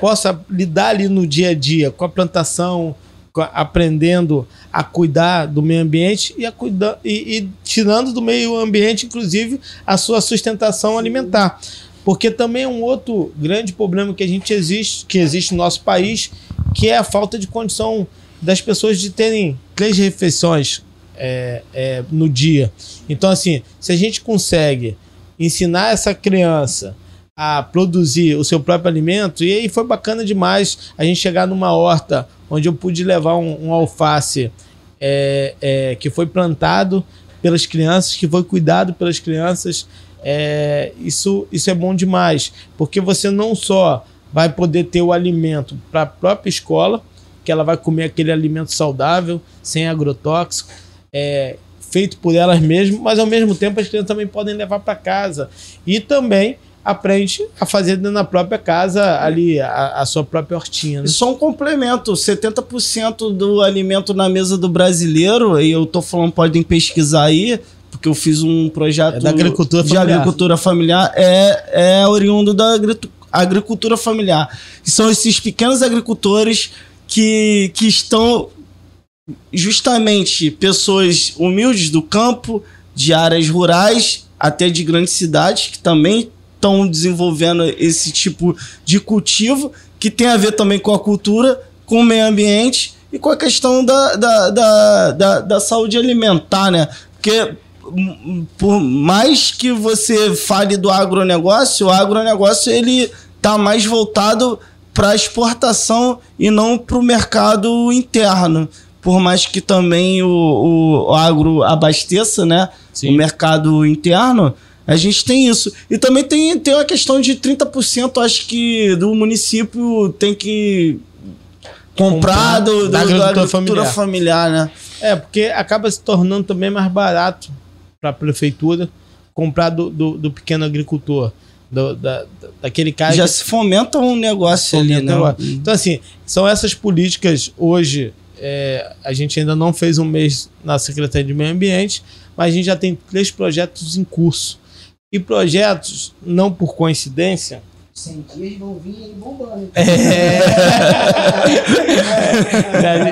possa lidar ali no dia a dia com a plantação, aprendendo a cuidar do meio ambiente e, a cuidar, e, e tirando do meio ambiente, inclusive, a sua sustentação alimentar. Porque também é um outro grande problema que a gente existe, que existe no nosso país, que é a falta de condição das pessoas de terem três refeições é, é, no dia. Então, assim, se a gente consegue ensinar essa criança a produzir o seu próprio alimento, e aí foi bacana demais a gente chegar numa horta onde eu pude levar um, um alface é, é, que foi plantado pelas crianças, que foi cuidado pelas crianças. É, isso, isso é bom demais, porque você não só vai poder ter o alimento para a própria escola, que ela vai comer aquele alimento saudável, sem agrotóxico, é, feito por elas mesmas, mas ao mesmo tempo as crianças também podem levar para casa. E também aprende a fazer na própria casa ali a, a sua própria hortinha. Né? Só um complemento: 70% do alimento na mesa do brasileiro, e eu tô falando, podem pesquisar aí, porque eu fiz um projeto é da agricultura de familiar. agricultura familiar, é, é oriundo da agricultura familiar. E são esses pequenos agricultores que, que estão justamente pessoas humildes do campo, de áreas rurais, até de grandes cidades, que também estão desenvolvendo esse tipo de cultivo, que tem a ver também com a cultura, com o meio ambiente e com a questão da, da, da, da, da saúde alimentar, né? Porque por mais que você fale do agronegócio, o agronegócio ele está mais voltado para exportação e não para o mercado interno por mais que também o, o agro abasteça, né? Sim. O mercado interno, a gente tem isso. E também tem, tem uma questão de 30%, acho que, do município tem que comprar do, do, da agricultura, agricultura familiar. familiar, né? É, porque acaba se tornando também mais barato para a prefeitura comprar do, do, do pequeno agricultor. Do, da, daquele cara. Já que... se fomenta um negócio fomenta ali, né? Um... Então, assim, são essas políticas hoje é, a gente ainda não fez um mês na Secretaria de Meio Ambiente, mas a gente já tem três projetos em curso. E projetos, não por coincidência. 100 dias vão vir aí bombando. É.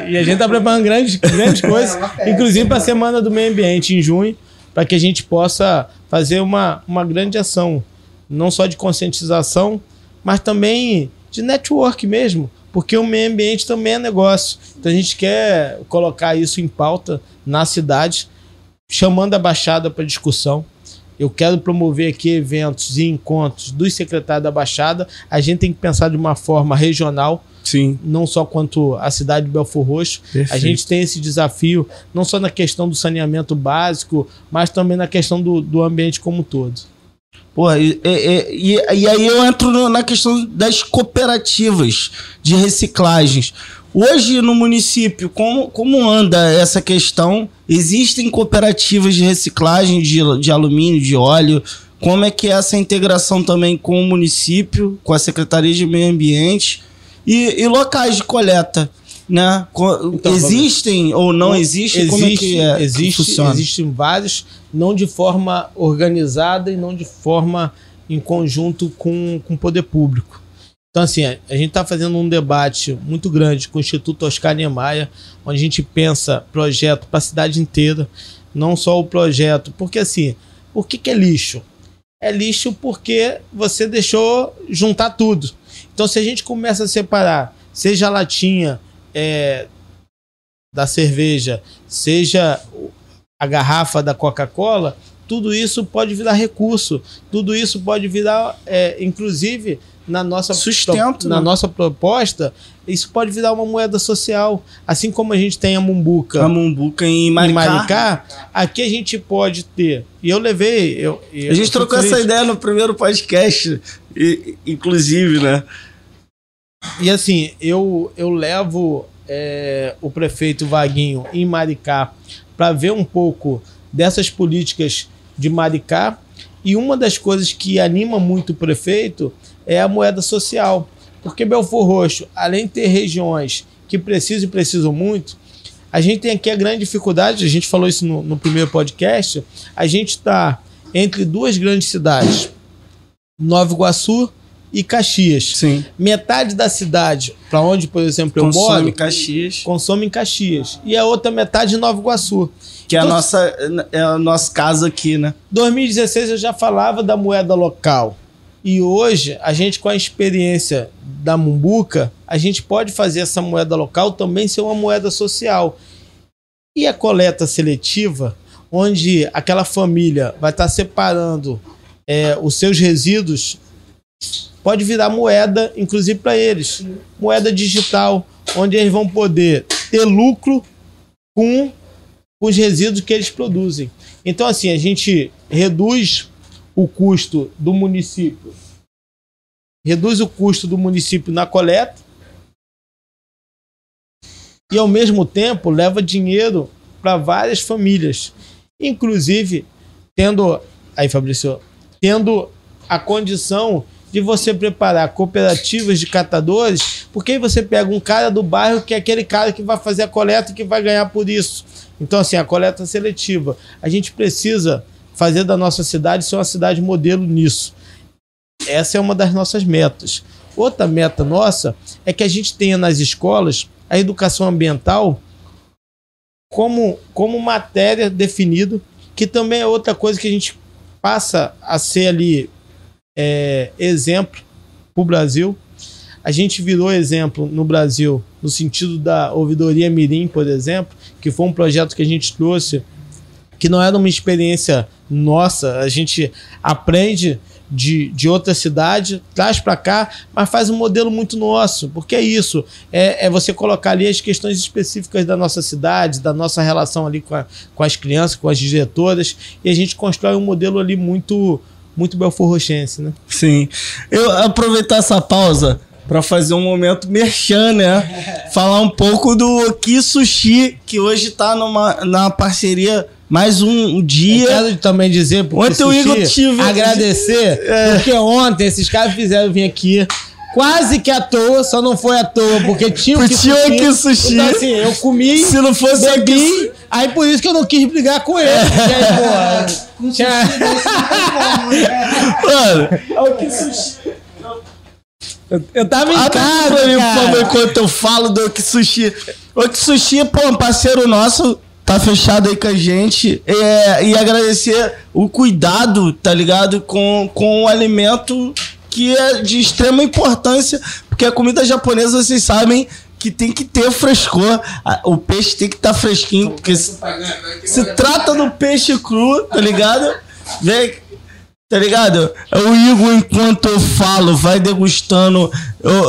e a gente está preparando grandes, grandes coisas, é inclusive para a Semana do Meio Ambiente em junho, para que a gente possa fazer uma, uma grande ação, não só de conscientização, mas também de network mesmo porque o meio ambiente também é negócio. Então a gente quer colocar isso em pauta na cidade, chamando a Baixada para discussão. Eu quero promover aqui eventos e encontros dos secretários da Baixada. A gente tem que pensar de uma forma regional, Sim. não só quanto a cidade de Belfor Roxo. Perfeito. A gente tem esse desafio, não só na questão do saneamento básico, mas também na questão do, do ambiente como um todo. Porra, e, e, e, aí eu entro na questão das cooperativas de reciclagens. Hoje no município, como, como anda essa questão? Existem cooperativas de reciclagem de, de alumínio, de óleo? Como é que é essa integração também com o município, com a Secretaria de Meio Ambiente e, e locais de coleta? Né? Então, existem ou não existem? Existe, como é que, é, existe, que Existem vários não de forma organizada e não de forma em conjunto com, com o poder público. Então, assim, a, gente está fazendo um debate muito grande com o Instituto Oscar Niemeyer, onde a gente pensa projeto para a cidade inteira, não só o projeto. Porque, assim, por que, que é lixo? É lixo porque você deixou juntar tudo. Então, se a gente começa a separar, seja a latinha é, da cerveja, seja a garrafa da Coca-Cola, tudo isso pode virar recurso, tudo isso pode virar, é, inclusive, na nossa sustento, na né? nossa proposta, isso pode virar uma moeda social, assim como a gente tem a mumbuca, a mumbuca em Maricá, em Maricá aqui a gente pode ter. E eu levei, eu, eu a gente trocou essa ideia no primeiro podcast, inclusive, né? E assim, eu eu levo é, o prefeito Vaguinho em Maricá para ver um pouco dessas políticas de Maricá. E uma das coisas que anima muito o prefeito é a moeda social. Porque Belfor Roxo, além de ter regiões que precisam e precisam muito, a gente tem aqui a grande dificuldade, a gente falou isso no, no primeiro podcast, a gente está entre duas grandes cidades, Nova Iguaçu e Caxias. Sim. Metade da cidade, para onde, por exemplo, consome eu moro, Caxias. consome em Caxias. E a outra metade em Nova Iguaçu. Que é a Então- nossa, é o nosso caso aqui, né? 2016 eu já falava da moeda local. E hoje, a gente com a experiência da Mumbuca, a gente pode fazer essa moeda local também ser uma moeda social. E a coleta seletiva, onde aquela família vai estar separando é, os seus resíduos, pode virar moeda, inclusive para eles. Moeda digital, onde eles vão poder ter lucro com os resíduos que eles produzem. Então, assim, a gente reduz o custo do município, reduz o custo do município na coleta e, ao mesmo tempo, leva dinheiro para várias famílias, inclusive tendo, aí Fabrício, tendo a condição de você preparar cooperativas de catadores, porque aí você pega um cara do bairro que é aquele cara que vai fazer a coleta e que vai ganhar por isso. Então, assim, a coleta seletiva. A gente precisa fazer da nossa cidade ser uma cidade modelo nisso. Essa é uma das nossas metas. Outra meta nossa é que a gente tenha nas escolas a educação ambiental como, como matéria definida, que também é outra coisa que a gente passa a ser ali é, exemplo para o Brasil. A gente virou exemplo no Brasil no sentido da ouvidoria Mirim, por exemplo, que foi um projeto que a gente trouxe que não era uma experiência nossa, a gente aprende de, de outra cidade, traz para cá, mas faz um modelo muito nosso, porque é isso, é, é você colocar ali as questões específicas da nossa cidade, da nossa relação ali com, a- com as crianças, com as diretoras, e a gente constrói um modelo ali muito, muito belforrochense, né? Sim. Eu aproveitar essa pausa para fazer um momento merchan, né? Falar um pouco do Ki Sushi, que hoje tá numa, na parceria mais um Eu dia. quero também dizer, porque Ontem o Igor tive- agradecer, É. porque ontem esses caras fizeram vir aqui. Quase que à toa, só não foi à toa, porque tinha o que Tinha o que sushi. Então, assim, eu comi, Se não fosse bebi, Ki- aí por isso que eu não quis brigar com ele. Porque aí, porra, tinha- sushi desse não como, né? Mano, é o Ki Sushi. eu, eu tava em Abre casa, mim, cara. enquanto eu falo do Oki Sushi. Oki Sushi, pô, um parceiro nosso, tá fechado aí com a gente. É, e agradecer o cuidado, tá ligado? Com, com o alimento que é de extrema importância, porque a comida japonesa, vocês sabem que tem que ter frescor. O peixe tem que estar fresquinho, porque se, se trata do peixe cru, tá ligado? Vem, Tá ligado? O Igor, enquanto eu falo, vai degustando,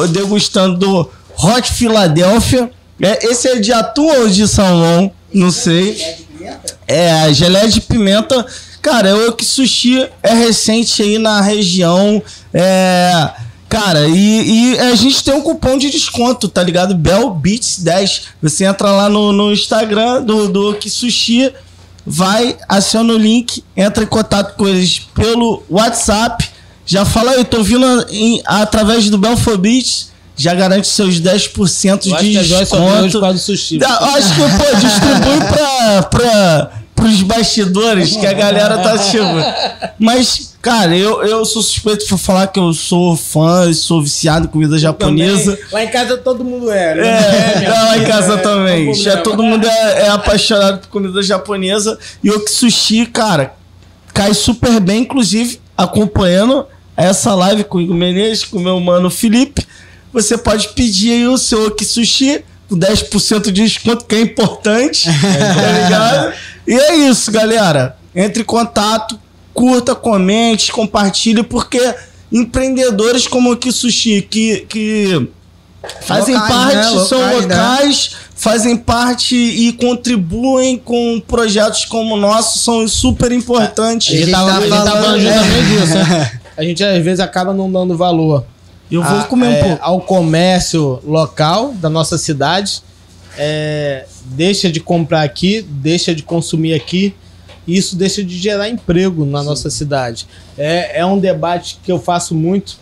degustando do Hot Philadelphia. É, esse é de atum ou de salmão? Não sei. É, a geleia de pimenta. Cara, o que sushi é recente aí na região. É. Cara, e, e a gente tem um cupom de desconto, tá ligado? Bell Beats 10. Você entra lá no, no Instagram do, do Sushi, vai, aciona o link, entra em contato com eles pelo WhatsApp. Já fala aí, tô vindo em- através do Belfor Beats, já garante seus 10% Eu acho de que desconto. causa do sushi. Eu Acho que, pô, distribui pra, pra, pros bastidores, que a galera tá tipo. Mas, cara, eu, eu sou suspeito por falar que eu sou fã, sou viciado em comida japonesa. Também. Lá em casa todo mundo é, né? É, minha lá em casa é, também. Já todo mundo é, é apaixonado por comida japonesa. E o sushi, cara, cai super bem, inclusive, acompanhando essa live com o Igor Menezes, com o meu mano Felipe. Você pode pedir aí o seu Oki Sushi com 10% de desconto, que é importante, tá ligado? E é isso, galera. Entre em contato, curta, comente, compartilhe, porque empreendedores como o Oki Sushi, que, que fazem Locais, parte, né? são Locais, né? fazem parte e contribuem com projetos como o nosso, são super A importantes. gente tá a gente tava falando- justamente disso, né? A gente às vezes acaba não dando valor Eu vou a- comer um é, pouco. ao comércio local da nossa cidade. É, deixa de comprar aqui, deixa de consumir aqui, isso deixa de gerar emprego na Sim. nossa cidade. É, é um debate que eu faço muito,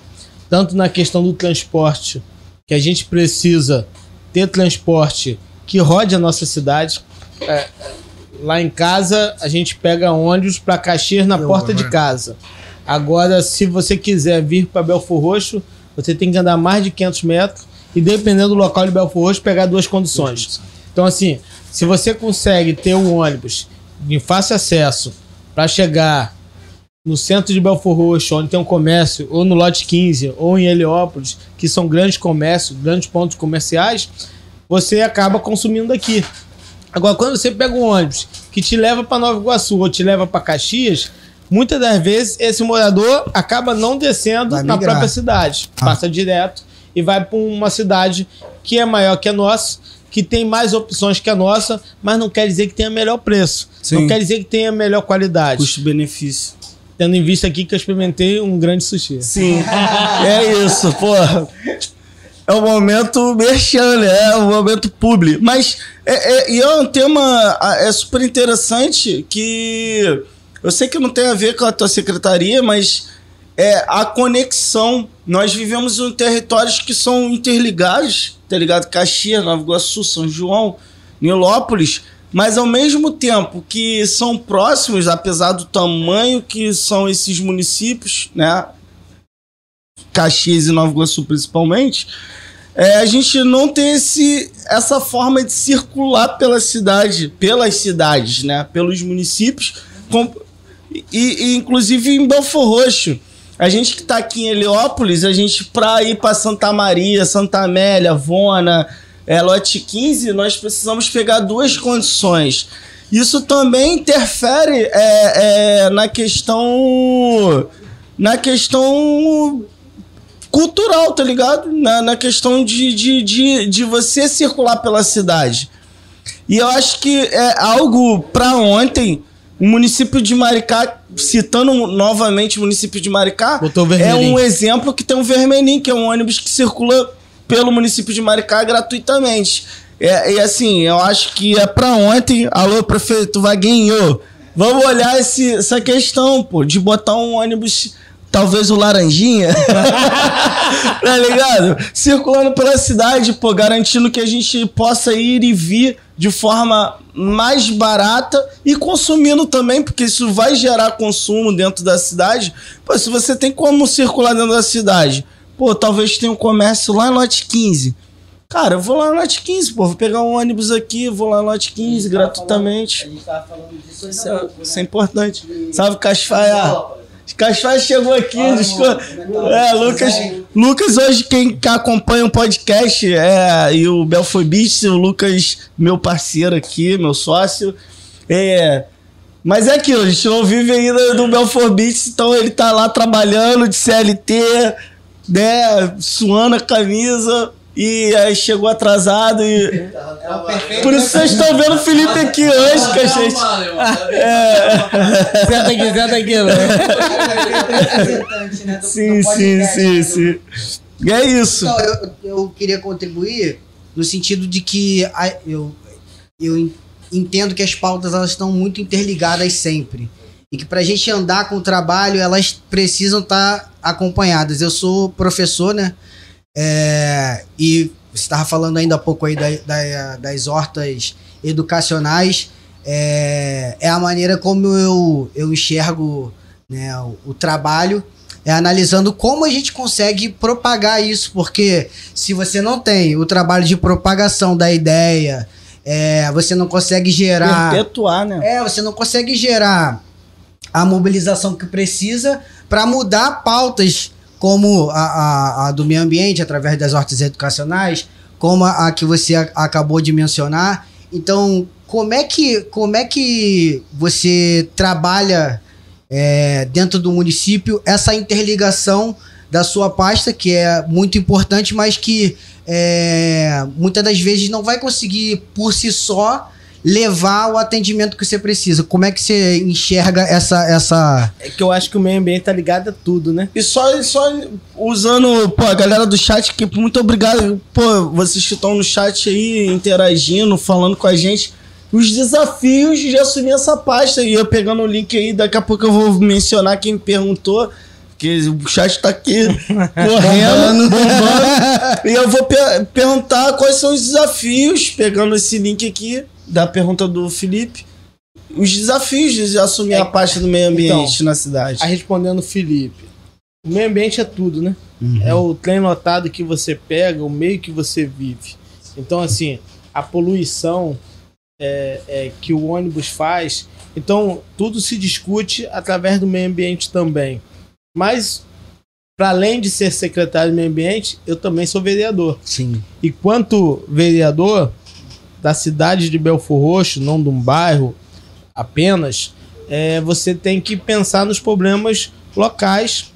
tanto na questão do transporte, que a gente precisa ter transporte que rode a nossa cidade. É, lá em casa, a gente pega ônibus para Caxias na eu, porta de casa. Agora, se você quiser vir para Belfor Roxo, você tem que andar mais de 500 metros e, dependendo do local de Belfor Roxo, pegar duas condições. Então, assim, se você consegue ter um ônibus de fácil acesso para chegar no centro de Belfor Roxo, onde tem um comércio, ou no lote 15, ou em Heliópolis, que são grandes comércios, grandes pontos comerciais, você acaba consumindo aqui. Agora, quando você pega um ônibus que te leva para Nova Iguaçu ou te leva para Caxias, muitas das vezes esse morador acaba não descendo na própria cidade, ah. passa direto e vai para uma cidade que é maior que a nossa, que tem mais opções que a nossa, mas não quer dizer que tenha melhor preço. Sim. Não quer dizer que tenha melhor qualidade. Custo-benefício. Tendo em vista aqui que eu experimentei um grande sushi. Sim. é isso, porra. É o momento merchan, né? É o momento público. Mas é, é, e é um tema é super interessante que eu sei que não tem a ver com a tua secretaria, mas é a conexão. Nós vivemos em territórios que são interligados, tá ligado? Caxias, Nova Iguaçu, São João, Nilópolis, mas ao mesmo tempo que são próximos, apesar do tamanho que são esses municípios, né? Caxias e Nova Iguaçu principalmente, é, a gente não tem esse, essa forma de circular pela cidade, pelas cidades, né? Pelos municípios, com, e, e, inclusive em Belfor Roxo. A gente que está aqui em Heliópolis, a gente para ir para Santa Maria, Santa Amélia, Vona, é, Lote 15, nós precisamos pegar duas condições. Isso também interfere é, é, na questão na questão cultural, tá ligado? Na, na questão de, de, de, de você circular pela cidade. E eu acho que é algo para ontem. O município de Maricá, citando novamente o município de Maricá, é um exemplo que tem um vermelhinho, que é um ônibus que circula pelo município de Maricá gratuitamente. É, e assim, eu acho que é para ontem. Alô, prefeito Vaguinho, vamos olhar esse, essa questão, pô, de botar um ônibus talvez o Laranjinha, tá ligado? Circulando pela cidade, pô, garantindo que a gente possa ir e vir de forma mais barata e consumindo também, porque isso vai gerar consumo dentro da cidade. Pô, se você tem como circular dentro da cidade, pô, talvez tenha um comércio lá no lote 15. Cara, eu vou lá no lote 15, pô, vou pegar um ônibus aqui, vou lá no lote 15 gratuitamente. Falando, a gente tava falando disso aí é, pouco, isso é importante. Salve, Casfaia. Casfaz chegou aqui, ah, desculpa. É, Lucas, Lucas hoje quem acompanha o podcast é e o Belfort Beach, o Lucas, meu parceiro aqui, meu sócio. É, mas é aquilo, a gente não vive ainda do Belfort Beach, então ele tá lá trabalhando de CLT, né, suando a camisa, e aí chegou atrasado e. É Por isso vocês estão vendo o Felipe aqui hoje, que a gente. É. Senta aqui, senta aqui, né? Sim, sim, sim, sim. E é isso. Então, eu, eu queria contribuir no sentido de que a, eu, eu entendo que as pautas elas estão muito interligadas sempre. E que para a gente andar com o trabalho, elas precisam estar tá acompanhadas. Eu sou professor, né? É, e você estava falando ainda há pouco aí da, da, das hortas educacionais. É, é, a maneira como eu, eu enxergo né, o, o, trabalho, é analisando como a gente consegue propagar isso, porque se você não tem o trabalho de propagação da ideia, é, você não consegue gerar. Perpetuar, né? É, você não consegue gerar a mobilização que precisa para mudar pautas como a, a, a, do meio ambiente, através das hortas educacionais, como a, a que você acabou de mencionar. Então, como é que, como é que você trabalha é, dentro do município essa interligação da sua pasta, que é muito importante, mas que é, muitas das vezes não vai conseguir por si só levar o atendimento que você precisa. Como é que você enxerga essa. essa... É que eu acho que o meio ambiente tá ligado a tudo, né? E só, só usando, pô, a galera do chat que muito obrigado, pô, vocês que estão no chat aí interagindo, falando com a gente. Os desafios de assumir essa pasta. E eu pegando o link aí, daqui a pouco eu vou mencionar quem perguntou. Que o chat tá aqui correndo, bombando. e eu vou per perguntar quais são os desafios, pegando esse link aqui da pergunta do Felipe. Os desafios de assumir É, a pasta do meio ambiente então, na cidade. Respondendo o Felipe, o meio ambiente é tudo, né? É o trem lotado que você pega, o meio que você vive. Então, assim, a poluição é, é, que o ônibus faz. Então, tudo se discute através do meio ambiente também. Mas, para além de ser secretário do meio ambiente, eu também sou vereador. Sim. E quanto vereador da cidade de Belfor Roxo, não de um bairro apenas, é, você tem que pensar nos problemas locais,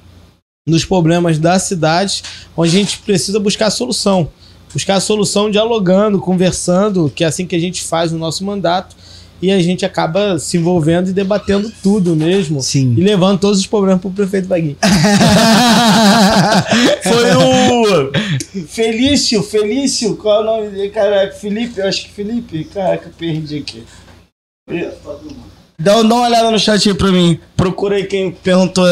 nos problemas da cidade, onde a gente precisa buscar solução. Buscar solução dialogando, conversando, que é assim que a gente faz no nosso mandato. E a gente acaba se envolvendo e debatendo tudo mesmo. Sim. E levando todos os problemas pro prefeito Vaguinho. Foi o Felício, Felício, qual é o nome dele? Caraca, Felipe, eu acho que Felipe. Caraca, perdi aqui. Dá, dá uma olhada no chat aí pra mim. Procura aí quem perguntou.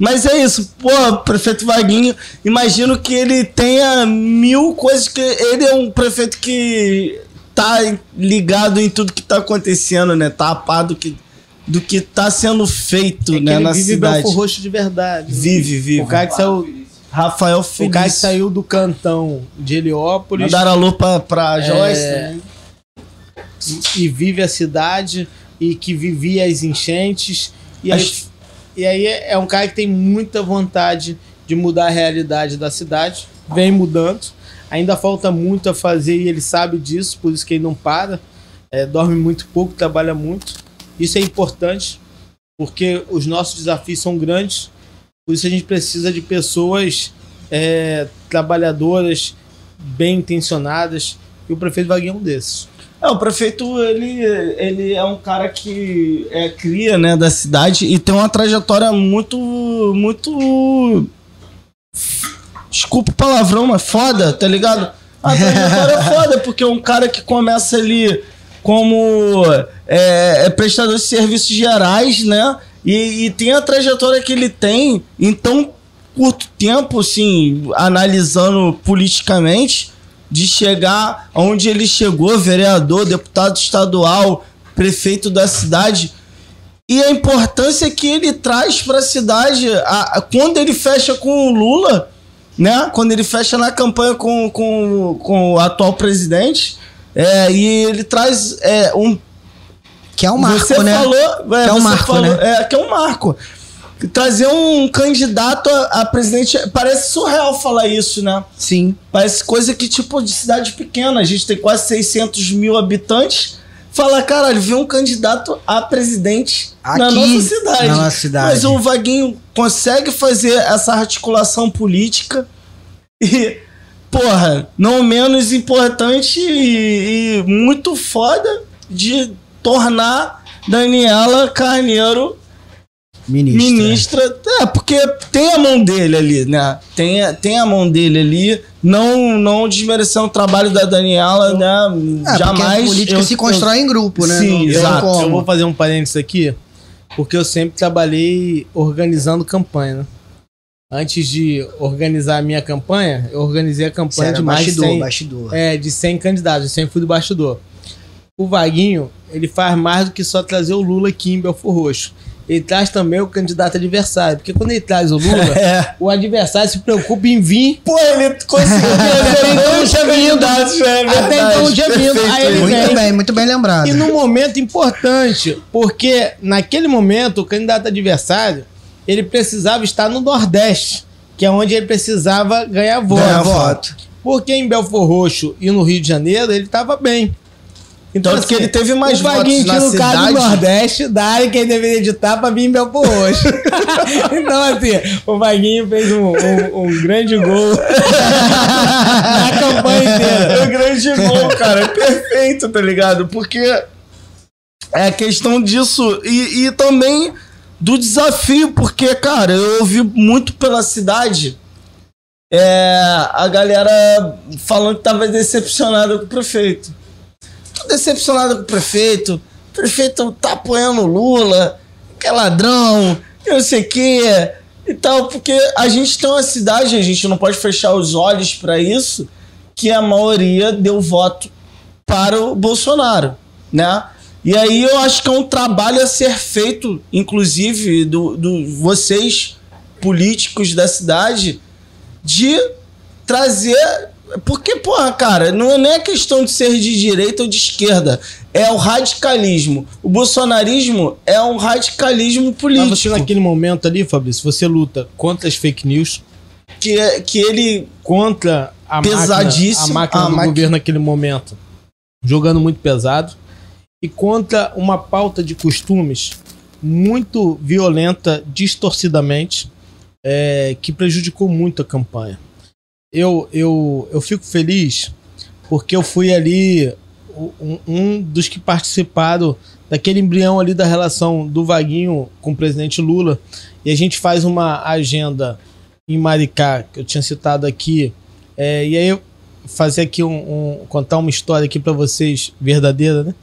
Mas é isso, pô, prefeito Vaguinho. Imagino que ele tenha mil coisas que. Ele é um prefeito que tá ligado em tudo que tá acontecendo, né? Tá a par do que, do que tá sendo feito, É né, na vive cidade. Belfor Roxo de verdade. né? Vive, vive. O cara que saiu, Rafael o Felício. cara que saiu do cantão de Heliópolis Mandaram alô pra, pra É. Joyce. né? e vive a cidade e que vivia as enchentes. E aí, As- e aí é um cara que tem muita vontade de mudar a realidade da cidade. Vem mudando. Ainda falta muito a fazer e ele sabe disso, por isso que ele não para. É, dorme muito pouco, trabalha muito. Isso é importante, porque os nossos desafios são grandes. Por isso a gente precisa de pessoas é, trabalhadoras, bem intencionadas. E o prefeito Vaguinho é um desses. É, o prefeito, ele, ele é um cara que é cria, né, da cidade e tem uma trajetória muito, muito... Desculpa o palavrão, mas foda, tá ligado? A trajetória é foda, porque é um cara que começa ali como é, é prestador de serviços gerais, né? E, e tem a trajetória que ele tem em tão curto tempo, assim, analisando politicamente, de chegar aonde ele chegou, vereador, deputado estadual, prefeito da cidade. E a importância que ele traz para a cidade, quando ele fecha com o Lula, né? Quando ele fecha na campanha com, com, com o atual presidente, é, e ele traz é, um Que é um marco, você né? falou, é, Que é um você marco, falou- né? É, que é um marco. Trazer um candidato a, a presidente. Parece surreal falar isso, né? Sim. Parece coisa que, tipo, de cidade pequena. A gente tem quase 600 mil habitantes. Fala, caralho, vem um candidato a presidente na Aqui, nossa cidade. na nossa cidade. Mas o Vaguinho consegue fazer essa articulação política e, porra, não menos importante e, e muito foda de tornar Daniela Carneiro Ministra. ministra. É, porque tem a mão dele ali, né? Tem, a- tem a mão dele ali. Não, não desmerecendo o trabalho da Daniela, né? É, Jamais. a política eu- se constrói em grupo, né? Sim, Não exato. Eu vou fazer um parênteses aqui, porque eu sempre trabalhei organizando campanha. né? Antes de organizar a minha campanha, eu organizei a campanha de mais de bastidor, 100, bastidor. é, de 100 candidatos. Eu sempre fui do bastidor. O Vaguinho, ele faz mais do que só trazer o Lula aqui em Belfor Roxo. Ele traz também o candidato adversário. Porque quando ele traz o Lula, É. o adversário se preocupa em vir. Pô, ele conseguiu Até então não tinha vindo. Até então tinha vindo. Aí ele Muito vem. bem, muito bem lembrado. E num momento importante, porque naquele momento o candidato adversário ele precisava estar no Nordeste, que é onde ele precisava ganhar voto. Ganhar voto. Porque em Belfor Roxo e no Rio de Janeiro ele estava bem. Então, Tanto que ele teve mais o Vaguinho votos na cara do cidade. Nordeste, da área que ele deveria editar pra vir em Belfor Roxo. então, assim, o Vaguinho fez um, um- um grande gol na campanha inteira. O grande gol, cara. É perfeito, tá ligado? Porque É questão disso. E, e também do desafio, porque, cara, eu ouvi muito pela cidade é, a galera falando que tava decepcionada com o prefeito. Tô decepcionada com o prefeito. O prefeito tá apoiando o Lula, que é ladrão, não sei o quê e tal, porque a gente tem uma cidade, a gente não pode fechar os olhos para isso, que a maioria deu voto para o Bolsonaro, né? E aí eu acho que é um trabalho a ser feito, inclusive, do, do vocês políticos da cidade, de trazer. Porque, porra, cara, não é nem a questão de ser de direita ou de esquerda. É o radicalismo. O bolsonarismo é um radicalismo político. Mas você naquele momento ali, Fabrício, você luta contra as fake news. Que, que ele. Contra a pesadíssimo, máquina, a máquina do máquina. governo naquele momento. Jogando muito pesado. E contra uma pauta de costumes muito violenta, distorcidamente é, que prejudicou muito a campanha. Eu, eu, eu fico feliz porque eu fui ali um, um dos que participaram daquele embrião ali da relação do Vaguinho com o presidente Lula. E a gente faz uma agenda em Maricá, que eu tinha citado aqui. É, e aí eu fazer aqui um, um contar uma história aqui para vocês verdadeira, né?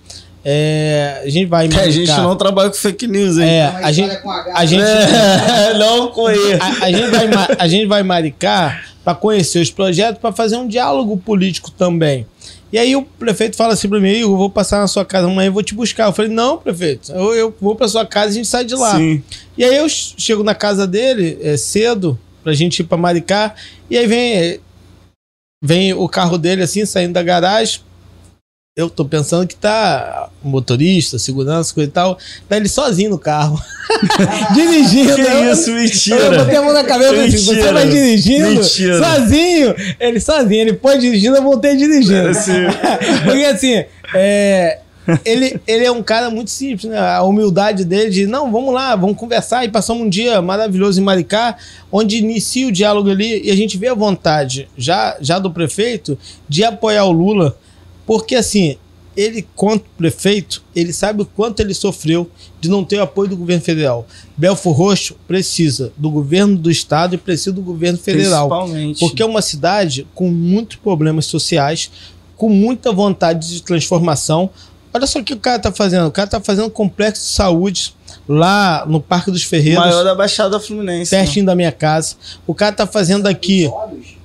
É, a gente vai. É, a gente não trabalha com fake news, hein? É, a gente, a gente é, não conheço. A, a, gente vai, a gente vai maricar para conhecer os projetos, para fazer um diálogo político também. E aí o prefeito fala assim para mim, eu vou passar na sua casa amanhã e vou te buscar. Eu falei, não, prefeito, eu, eu vou para sua casa e a gente sai de lá. Sim. E aí eu chego na casa dele é, cedo, pra gente ir para Maricá, e aí vem, vem o carro dele assim, saindo da garagem, eu tô pensando que tá motorista, segurança, coisa e tal. Tá ele sozinho no carro. dirigindo. Que eu, isso, mentira. Eu botei a mão na cabeça e disse, você vai dirigindo mentira. sozinho. Ele sozinho, ele pode dirigindo, eu voltei dirigindo. Assim. Porque assim, é, ele, ele é um cara muito simples, né? A humildade dele de, não, vamos lá, vamos conversar. E passamos um dia maravilhoso em Maricá, onde inicia o diálogo ali e a gente vê a vontade já, já do prefeito de apoiar o Lula porque assim, ele, quanto prefeito, ele sabe o quanto ele sofreu de não ter o apoio do governo federal. Belfor Roxo precisa do governo do estado e precisa do governo federal. Porque é uma cidade com muitos problemas sociais, com muita vontade de transformação. Olha só o que o cara está fazendo. O cara está fazendo um complexo de saúde lá no Parque dos Ferreiros. Maior da Baixada Fluminense. Pertinho né? da minha casa. O cara está fazendo aqui. Formidável.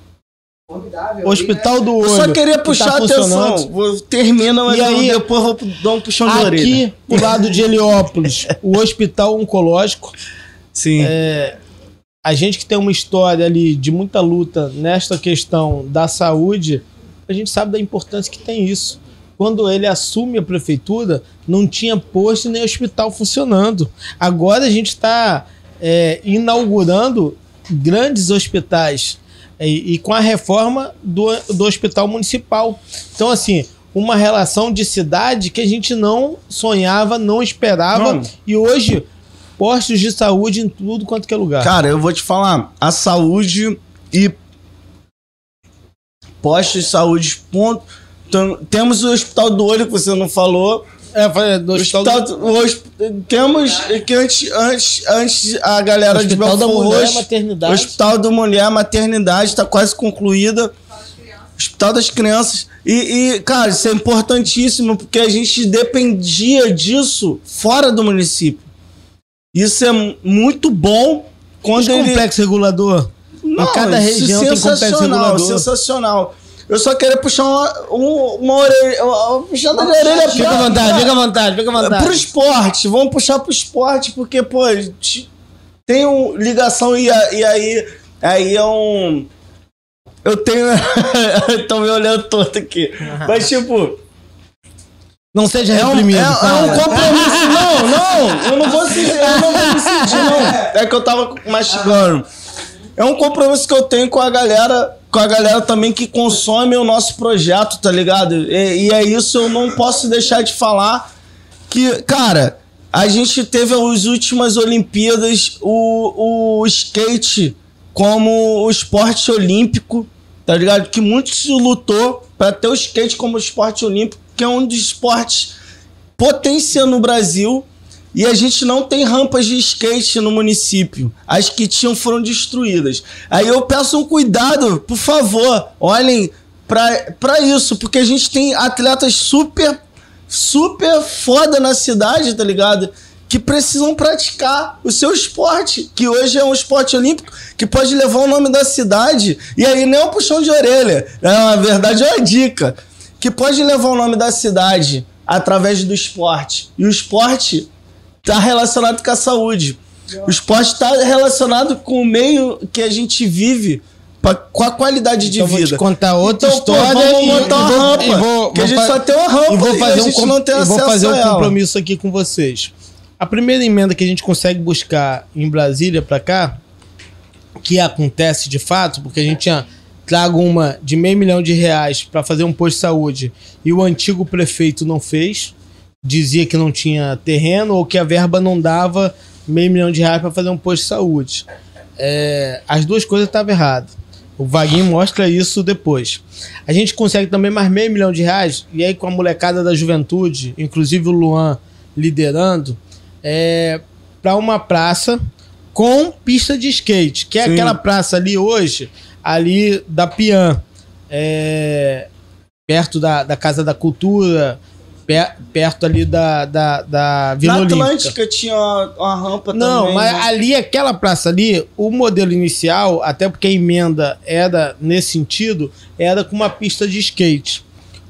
Hospital do Olho. Eu só queria puxar tá a atenção. Termina, mas e aí, depois vou dar um puxão de orelha. Aqui, do lado de Heliópolis, o Hospital Oncológico. Sim. É, a gente que tem uma história ali de muita luta nesta questão da saúde, a gente sabe da importância que tem isso. Quando ele assume a prefeitura, não tinha posto nem hospital funcionando. Agora a gente está é, inaugurando grandes hospitais e, e, com a reforma do, do hospital municipal. Então, assim, uma relação de cidade que a gente não sonhava, não esperava, não. e hoje postos de saúde em tudo quanto que é lugar. Cara, eu vou te falar, a saúde e postos de saúde, ponto. Então, temos o Hospital do Olho, que você não falou, é, do hospital. hospital do... temos que antes, antes, antes a galera hospital de Belfort da Mulher Roxo, Maternidade. Hospital da Mulher Maternidade está quase concluída. Hospital das Crianças. E, e, cara, isso é importantíssimo porque a gente dependia disso fora do município. Isso é muito bom quando ele... complexo regulador. Não, em cada região tem complexo regulador. Sensacional. Eu só queria puxar uma, uma orelha. Uma puxada de orelha Fica à vontade, fica à vontade, fica à vontade. Pro esporte, vamos puxar pro esporte, porque, pô, tem um, ligação e, e aí, aí é um. Eu tenho. Estão me olhando todo aqui. Mas, tipo. Não seja é reprimido. Um, é, é, um compromisso. não, não. Eu não vou, eu não vou me sentir, não. É que eu tava mastigando. É um compromisso que eu tenho com a galera com a galera também que consome o nosso projeto, tá ligado? E, e, é isso, eu não posso deixar de falar que, cara, a gente teve as últimas Olimpíadas o, o skate como o esporte olímpico, tá ligado? Que muito se lutou para ter o skate como esporte olímpico, que é um dos esportes potência no Brasil e a gente não tem rampas de skate no município. As que tinham foram destruídas. Aí eu peço um cuidado, por favor, olhem para isso, porque a gente tem atletas super, super foda na cidade, tá ligado? Que precisam praticar o seu esporte, que hoje é um esporte olímpico, que pode levar o nome da cidade. E aí nem é um puxão de orelha, é, na verdade é uma dica. Que pode levar o nome da cidade através do esporte. E o esporte está relacionado com a saúde. O esporte está relacionado com o meio que a gente vive, pra, com a qualidade então de vida. Vou contar outra então, história. Pô, vamos montar uma rampa. E vou, que a gente só tem uma rampa e vou fazer e a um, gente não tem acesso vou fazer um compromisso aqui com vocês. A primeira emenda que a gente consegue buscar em Brasília para cá, que acontece de fato, porque a gente tinha trago uma de meio milhão de reais para fazer um posto de saúde e o antigo prefeito não fez dizia que não tinha terreno ou que a verba não dava meio milhão de reais para fazer um posto de saúde. É, as duas coisas estavam erradas. O Vaguinho mostra isso depois. A gente consegue também mais meio milhão de reais, e aí com a molecada da juventude, inclusive o Luan liderando, é, para uma praça com pista de skate, que é Sim. aquela praça ali hoje, ali da Pian, é, perto da, da Casa da Cultura, per- perto ali da, da, da Vila Na Olímpica. Atlântica tinha uma, uma rampa Não, também. mas né? ali, aquela praça ali, o modelo inicial, até porque a emenda era nesse sentido, era com uma pista de skate.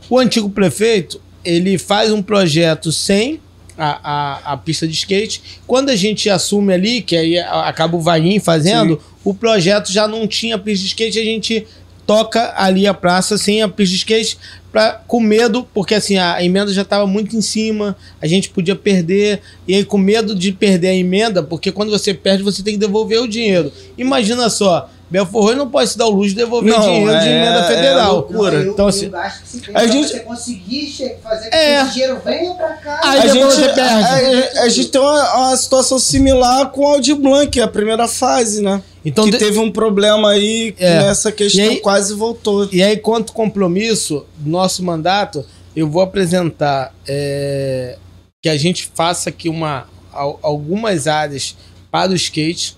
O antigo prefeito, ele faz um projeto sem a, a, a pista de skate. Quando a gente assume ali, que aí acaba o Vaguinho fazendo, o projeto já não tinha pista de skate, a gente toca ali a praça sem a pista de skate pra, com medo, porque assim, a emenda já estava muito em cima, a gente podia perder, e aí com medo de perder a emenda, porque quando você perde, você tem que devolver o dinheiro. Imagina só, Belfor Roxo não pode se dar o luxo de devolver Não, dinheiro de é- emenda é federal. loucura. eu, Então, eu assim, acho que você tem a gente- você conseguir fazer com É. que esse dinheiro venha pra cá. A depois gente, você perde. a, a- a gente tem uma, uma situação similar com o Audi Blanc, a primeira fase, né? Então, que de- teve um problema aí que É. nessa questão aí- quase voltou. E aí, quanto compromisso do nosso mandato, eu vou apresentar é, que a gente faça aqui uma, al- algumas áreas para o skate,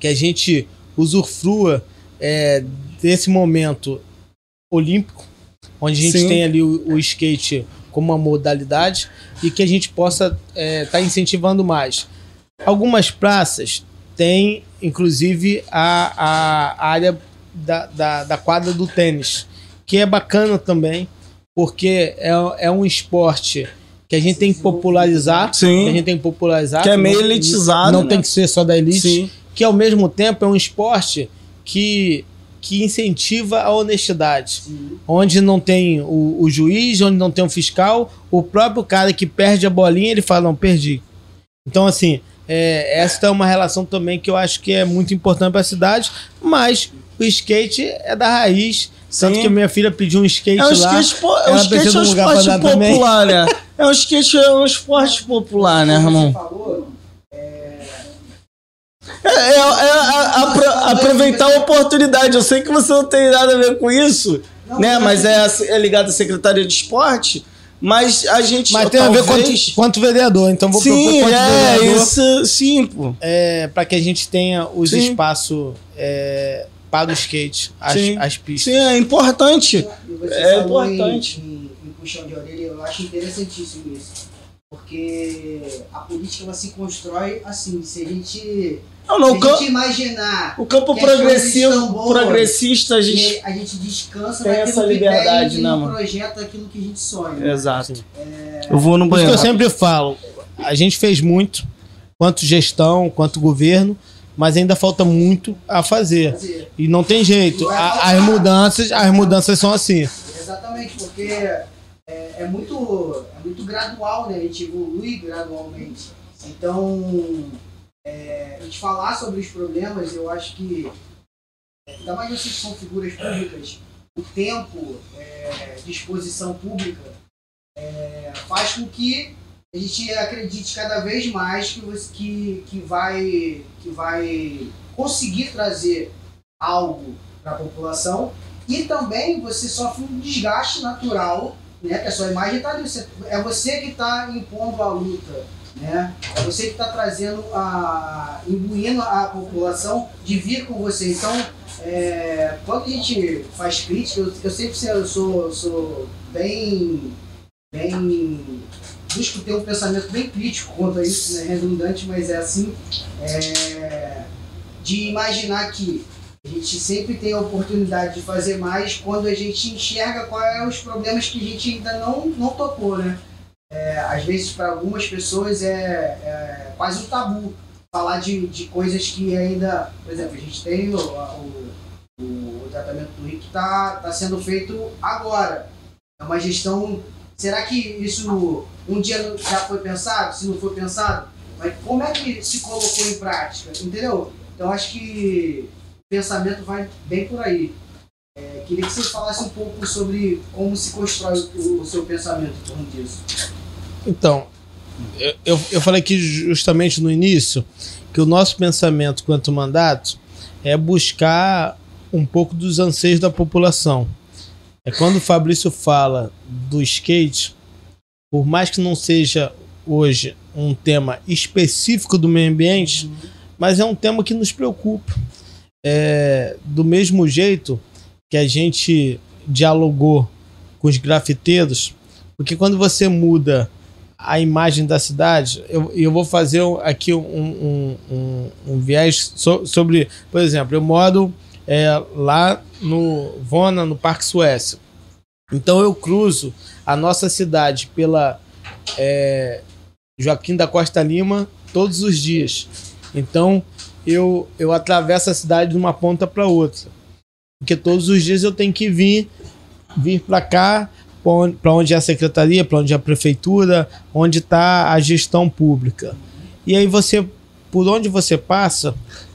que a gente usufrua é, desse momento olímpico, onde a gente Sim. tem ali o, o skate como uma modalidade e que a gente possa estar incentivando mais. Algumas praças têm, inclusive, a, a- área da, da, da quadra do tênis, que é bacana também, porque é, é um esporte que a gente tem que popularizar, Sim. que a gente tem que popularizar, Que é meio elitizado, não né? tem que ser só da elite, Sim. Que ao mesmo tempo é um esporte que, que incentiva a honestidade. Onde não tem o, o juiz, onde não tem o fiscal, o próprio cara que perde a bolinha, ele fala, não, perdi. Então, assim, é, essa é uma relação também que eu acho que é muito importante para a cidade, mas o skate é da raiz. Tanto Sim. que minha filha pediu um skate É um lá. skate, po- é um skate é um esporte popular, né? É um skate, é um esporte popular, né, Você irmão? falou, É, é- é a- apro- aproveitar a oportunidade. Eu sei que você não tem nada a ver com isso, Não, né? mas- é, é ligado à Secretaria de Esporte. Mas a gente. Mas tem a ver talvez- quanto, quanto vereador, então vou Sim, propor quanto é, vereador. isso. Sim, pô. é, para que a gente tenha os espaços é, para o skate, as, Sim. as pistas. Sim, é importante. É importante. Em, em, em puxão de orelha, eu acho interessantíssimo isso. Porque a política ela se constrói assim, se a gente, Não, não, o, se a campo, gente imaginar o campo que progressivo, boas, progressista, a gente. que a gente descansa tem essa que liberdade, tem né, e não mano? projeta aquilo que a gente sonha. Exato. Eu vou no Por isso que banheiro. eu sempre falo, a gente fez muito, quanto gestão, quanto governo, mas ainda falta muito a fazer. Fazer. E não tem jeito. A- as mudanças, as mudanças são assim. Exatamente, porque é, é muito, é muito gradual, né? A gente evolui gradualmente. Então, é, a gente falar sobre os problemas, eu acho que, é, ainda mais vocês que são figuras públicas, o tempo é, de exposição pública é, faz com que a gente acredite cada vez mais que, você, que, que, vai, que vai conseguir trazer algo para a população e também você sofre um desgaste natural né? Que a sua imagem está ali. É você que está impondo a luta. Né? Você que está trazendo a. imbuindo a população de vir com você. Então, é, quando a gente faz crítica, eu, eu sempre sou, sou bem. bem. busco ter um pensamento bem crítico quanto a isso, né? redundante, mas é assim. É, de imaginar que a gente sempre tem a oportunidade de fazer mais quando a gente enxerga quais são os problemas que a gente ainda não, não tocou, né? É, às vezes, para algumas pessoas, é, é, quase um tabu falar de, de coisas que ainda... Por exemplo, a gente tem o, o, o tratamento do RIC está tá sendo feito agora. É uma gestão... Será que isso um dia já foi pensado? Se não foi pensado? Mas como é que se colocou em prática? Entendeu? Então, acho que pensamento vai bem por aí. É, queria que você falasse um pouco sobre como se constrói o, o seu pensamento em torno disso. Então, eu, eu falei aqui justamente no início que o nosso pensamento quanto mandato é buscar um pouco dos anseios da população. É quando o Fabrício fala do skate, por mais que não seja hoje um tema específico do meio ambiente, uhum. mas é um tema que nos preocupa é, do mesmo jeito que a gente dialogou com os grafiteiros, porque quando você muda a imagem da cidade, eu, eu vou fazer aqui um, um, um, um viés so, sobre, por exemplo, eu moro é, lá no Vona, no Parque Suécia. Então eu cruzo a nossa cidade pela é, Joaquim da Costa Lima todos os dias. Então eu, eu atravesso a cidade de uma ponta para outra. Porque todos os dias eu tenho que vir vir para cá, para onde é a secretaria, para onde é a prefeitura, onde está a gestão pública. E aí você, por onde você passa,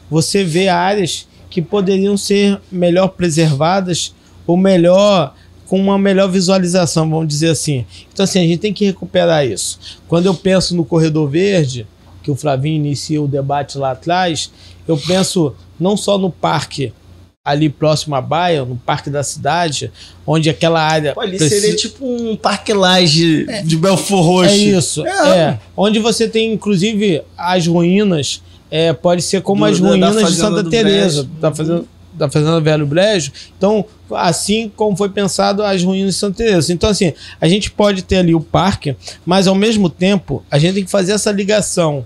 você vê áreas que poderiam ser melhor preservadas ou melhor com uma melhor visualização, vamos dizer assim. Então assim, a gente tem que recuperar isso. Quando eu penso no corredor verde, que o Flavinho inicia o debate lá atrás, eu penso não só no parque ali próximo à baia, no parque da cidade, onde aquela área. Pô, ali precisa... seria tipo um parque laje é. de Belfor Roxo. É isso. É. é. Onde você tem, inclusive, as ruínas. É, pode ser como do, as ruínas de Santa Teresa, da fazenda, da fazenda Velho Brejo. Então, assim como foi pensado as ruínas de Santa Teresa. Então, assim, a gente pode ter ali o parque, mas ao mesmo tempo, a gente tem que fazer essa ligação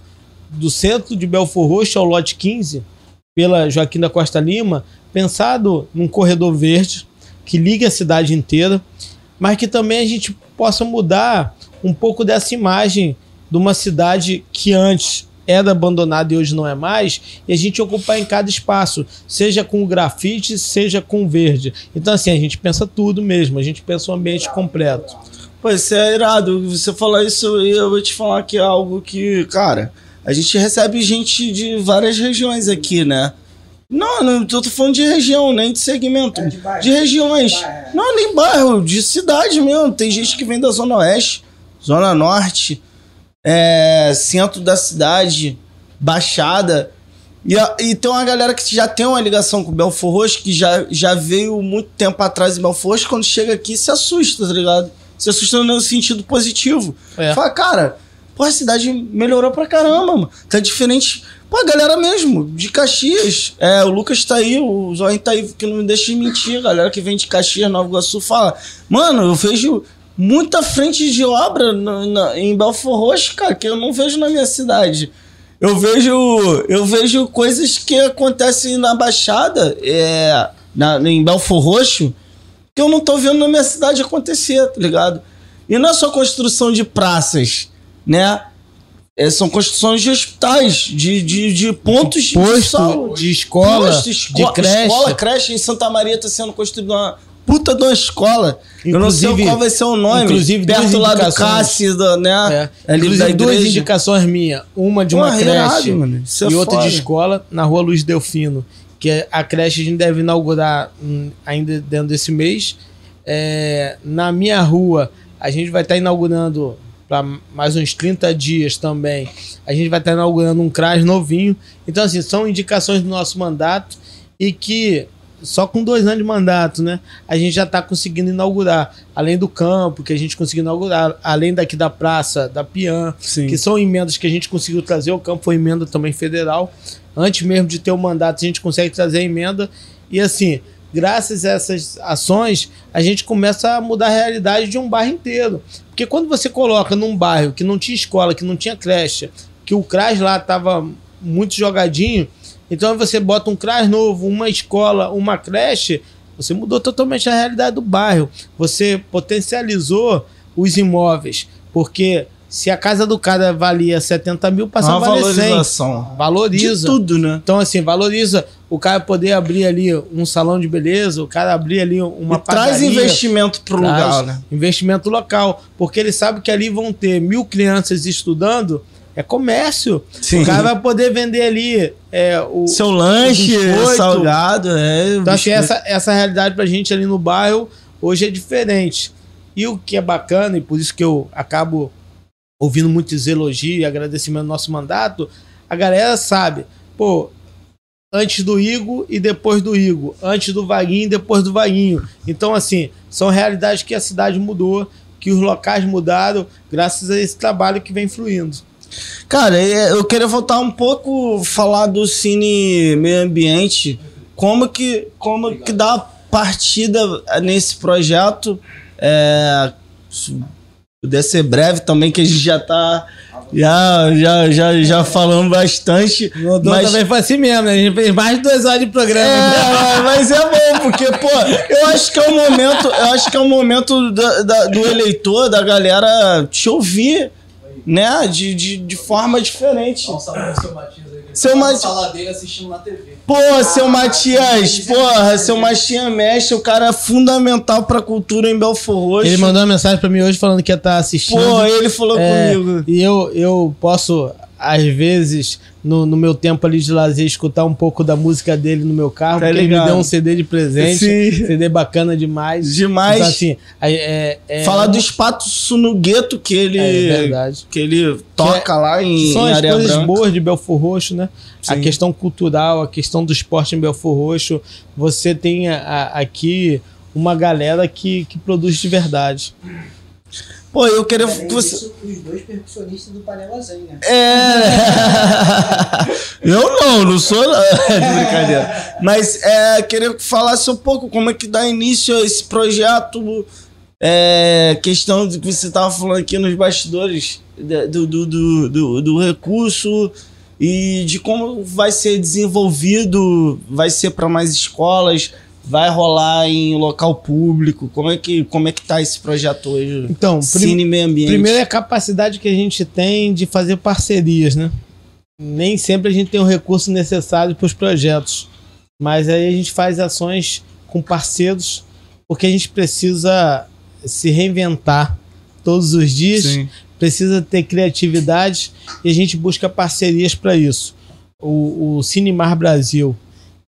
do centro de Belfor Roxo ao lote 15, pela Joaquim da Costa Lima, pensado num corredor verde que ligue a cidade inteira, mas que também a gente possa mudar um pouco dessa imagem de uma cidade que antes era abandonada e hoje não é mais, e a gente ocupar em cada espaço, seja com grafite, seja com verde. Então, assim, a gente pensa tudo mesmo, a gente pensa o ambiente completo. Pois é irado. Você falar isso e eu vou te falar que é algo que, cara, a gente recebe gente de várias regiões aqui, né? Não, não tô falando de região, nem de segmento. É de, de, regiões. De bairro, é. Não, nem bairro, de cidade mesmo. Tem gente que vem da Zona Oeste, Zona Norte, é, centro da cidade, Baixada. E, e tem uma galera que já tem uma ligação com o Belfor Roxo, que já, já veio muito tempo atrás em Belfor Roxo, quando chega aqui se assusta, tá ligado? Se assusta no sentido positivo. É. Fala, cara, Pô, a cidade melhorou pra caramba, mano. Tá diferente. Pô, a galera mesmo, de Caxias. É, o Lucas tá aí, o Zóio tá aí, que não me deixa de mentir. A galera que vem de Caxias, Nova Iguaçu, fala: Mano, eu vejo muita frente de obra na, na, em Belfor Roxo, cara, que eu não vejo na minha cidade. Eu vejo, eu vejo coisas que acontecem na Baixada, é, na, em Belfor Roxo, que eu não tô vendo na minha cidade acontecer, tá ligado? E não é só construção de praças né? É, são construções de hospitais, de, de, de pontos de, Posto, de, de escola, Posto, esco de creche. Escola, creche em Santa Maria está sendo construída uma puta de uma escola. Inclusive, Eu não sei qual vai ser o nome. Inclusive, perto lá do Cássio, né? É. inclusive, duas indicações minhas. Uma de uma creche irado, e é outra foda. de escola na rua Luiz Delfino. Que é a creche a gente deve inaugurar hum, ainda dentro desse mês. É, na minha rua, a gente vai estar tá inaugurando para mais uns 30 dias também. A gente vai estar inaugurando um CRAS novinho. Então, assim, são indicações do nosso mandato e que só com dois anos de mandato, né? A gente já está conseguindo inaugurar, além do campo que a gente conseguiu inaugurar, além daqui da praça, da Pian, Sim. que são emendas que a gente conseguiu trazer. O campo foi emenda também federal. Antes mesmo de ter o mandato, a gente consegue trazer a emenda. E assim, graças a essas ações, a gente começa a mudar a realidade de um bairro inteiro. Porque quando você coloca num bairro que não tinha escola, que não tinha creche, que o CRAS lá estava muito jogadinho, então você bota um CRAS novo, uma escola, uma creche, você mudou totalmente a realidade do bairro. Você potencializou os imóveis, porque se a casa do cara valia 70 mil, passa a Uma valer 100. valorização. Valoriza. De tudo, né? Então, assim, valoriza o cara poder abrir ali um salão de beleza, o cara abrir ali uma e traz padaria, investimento pro traz lugar, né? Investimento local. Porque ele sabe que ali vão ter mil crianças estudando, é comércio. Sim. O cara vai poder vender ali é, o. Seu lanche, biscoito. salgado, é. Então, assim, biscoito. essa, essa realidade pra gente ali no bairro hoje é diferente. E o que é bacana, e por isso que eu acabo ouvindo muitos elogios e agradecimento do nosso mandato, a galera sabe, pô, antes do Igo e depois do Igo, antes do Vaguinho e depois do Vaguinho. Então, assim, são realidades que a cidade mudou, que os locais mudaram, graças a esse trabalho que vem fluindo. Cara, é, eu queria voltar um pouco, falar do Cine Meio Ambiente, como que, como que dá partida nesse projeto. É, se puder ser breve também, que a gente já tá. Já, já, já, já falando bastante. O mas- também foi assim mesmo, né? A gente fez mais de duas horas de programa. É, mas é bom, porque, pô, eu acho que é o momento, eu acho que é o momento da- da- do eleitor, da galera te ouvir, né? De, de, de forma diferente. Pro seu Matias aí. Seu tá na Mati- sala dele assistindo na TV. Pô, seu Matias, porra, seu Matias Mestre, o cara é fundamental pra cultura em Belfor Roxo. Ele mandou uma mensagem pra mim hoje falando que ia estar assistindo. Pô, ele falou É, comigo. E eu, eu posso, às vezes, no, no meu tempo ali de lazer, escutar um pouco da música dele no meu carro, Tá porque ele me ligado. deu um CD de presente. Sim. CD bacana demais. Demais. Então, assim, é, é, Falar do espaço no gueto que ele, É verdade. que ele toca lá em, São em as coisas Branca. boas de Belfor Roxo, né? A Sim. questão cultural, a questão do esporte em Belfor Roxo. Você tem a- a- aqui uma galera que, que produz de verdade. Pô, eu queria Além que você... disso, os dois percussionistas do Panela Zen, né? É. Eu não, não sou. não. É brincadeira. Mas é, queria que falasse um pouco como é que dá início a esse projeto. É, questão de que você estava falando aqui nos bastidores do, do, do, do, do recurso e de como vai ser desenvolvido, vai ser para mais escolas, vai rolar em local público. Como é que, como é que tá esse projeto hoje? Então, Cine Meio Ambiente. Primeiro é a capacidade que a gente tem de fazer parcerias, né? Nem sempre a gente tem o recurso necessário para os projetos, mas aí a gente faz ações com parceiros, porque a gente precisa se reinventar todos os dias, Sim. precisa ter criatividade e a gente busca parcerias para isso. O, o Cinemar Brasil,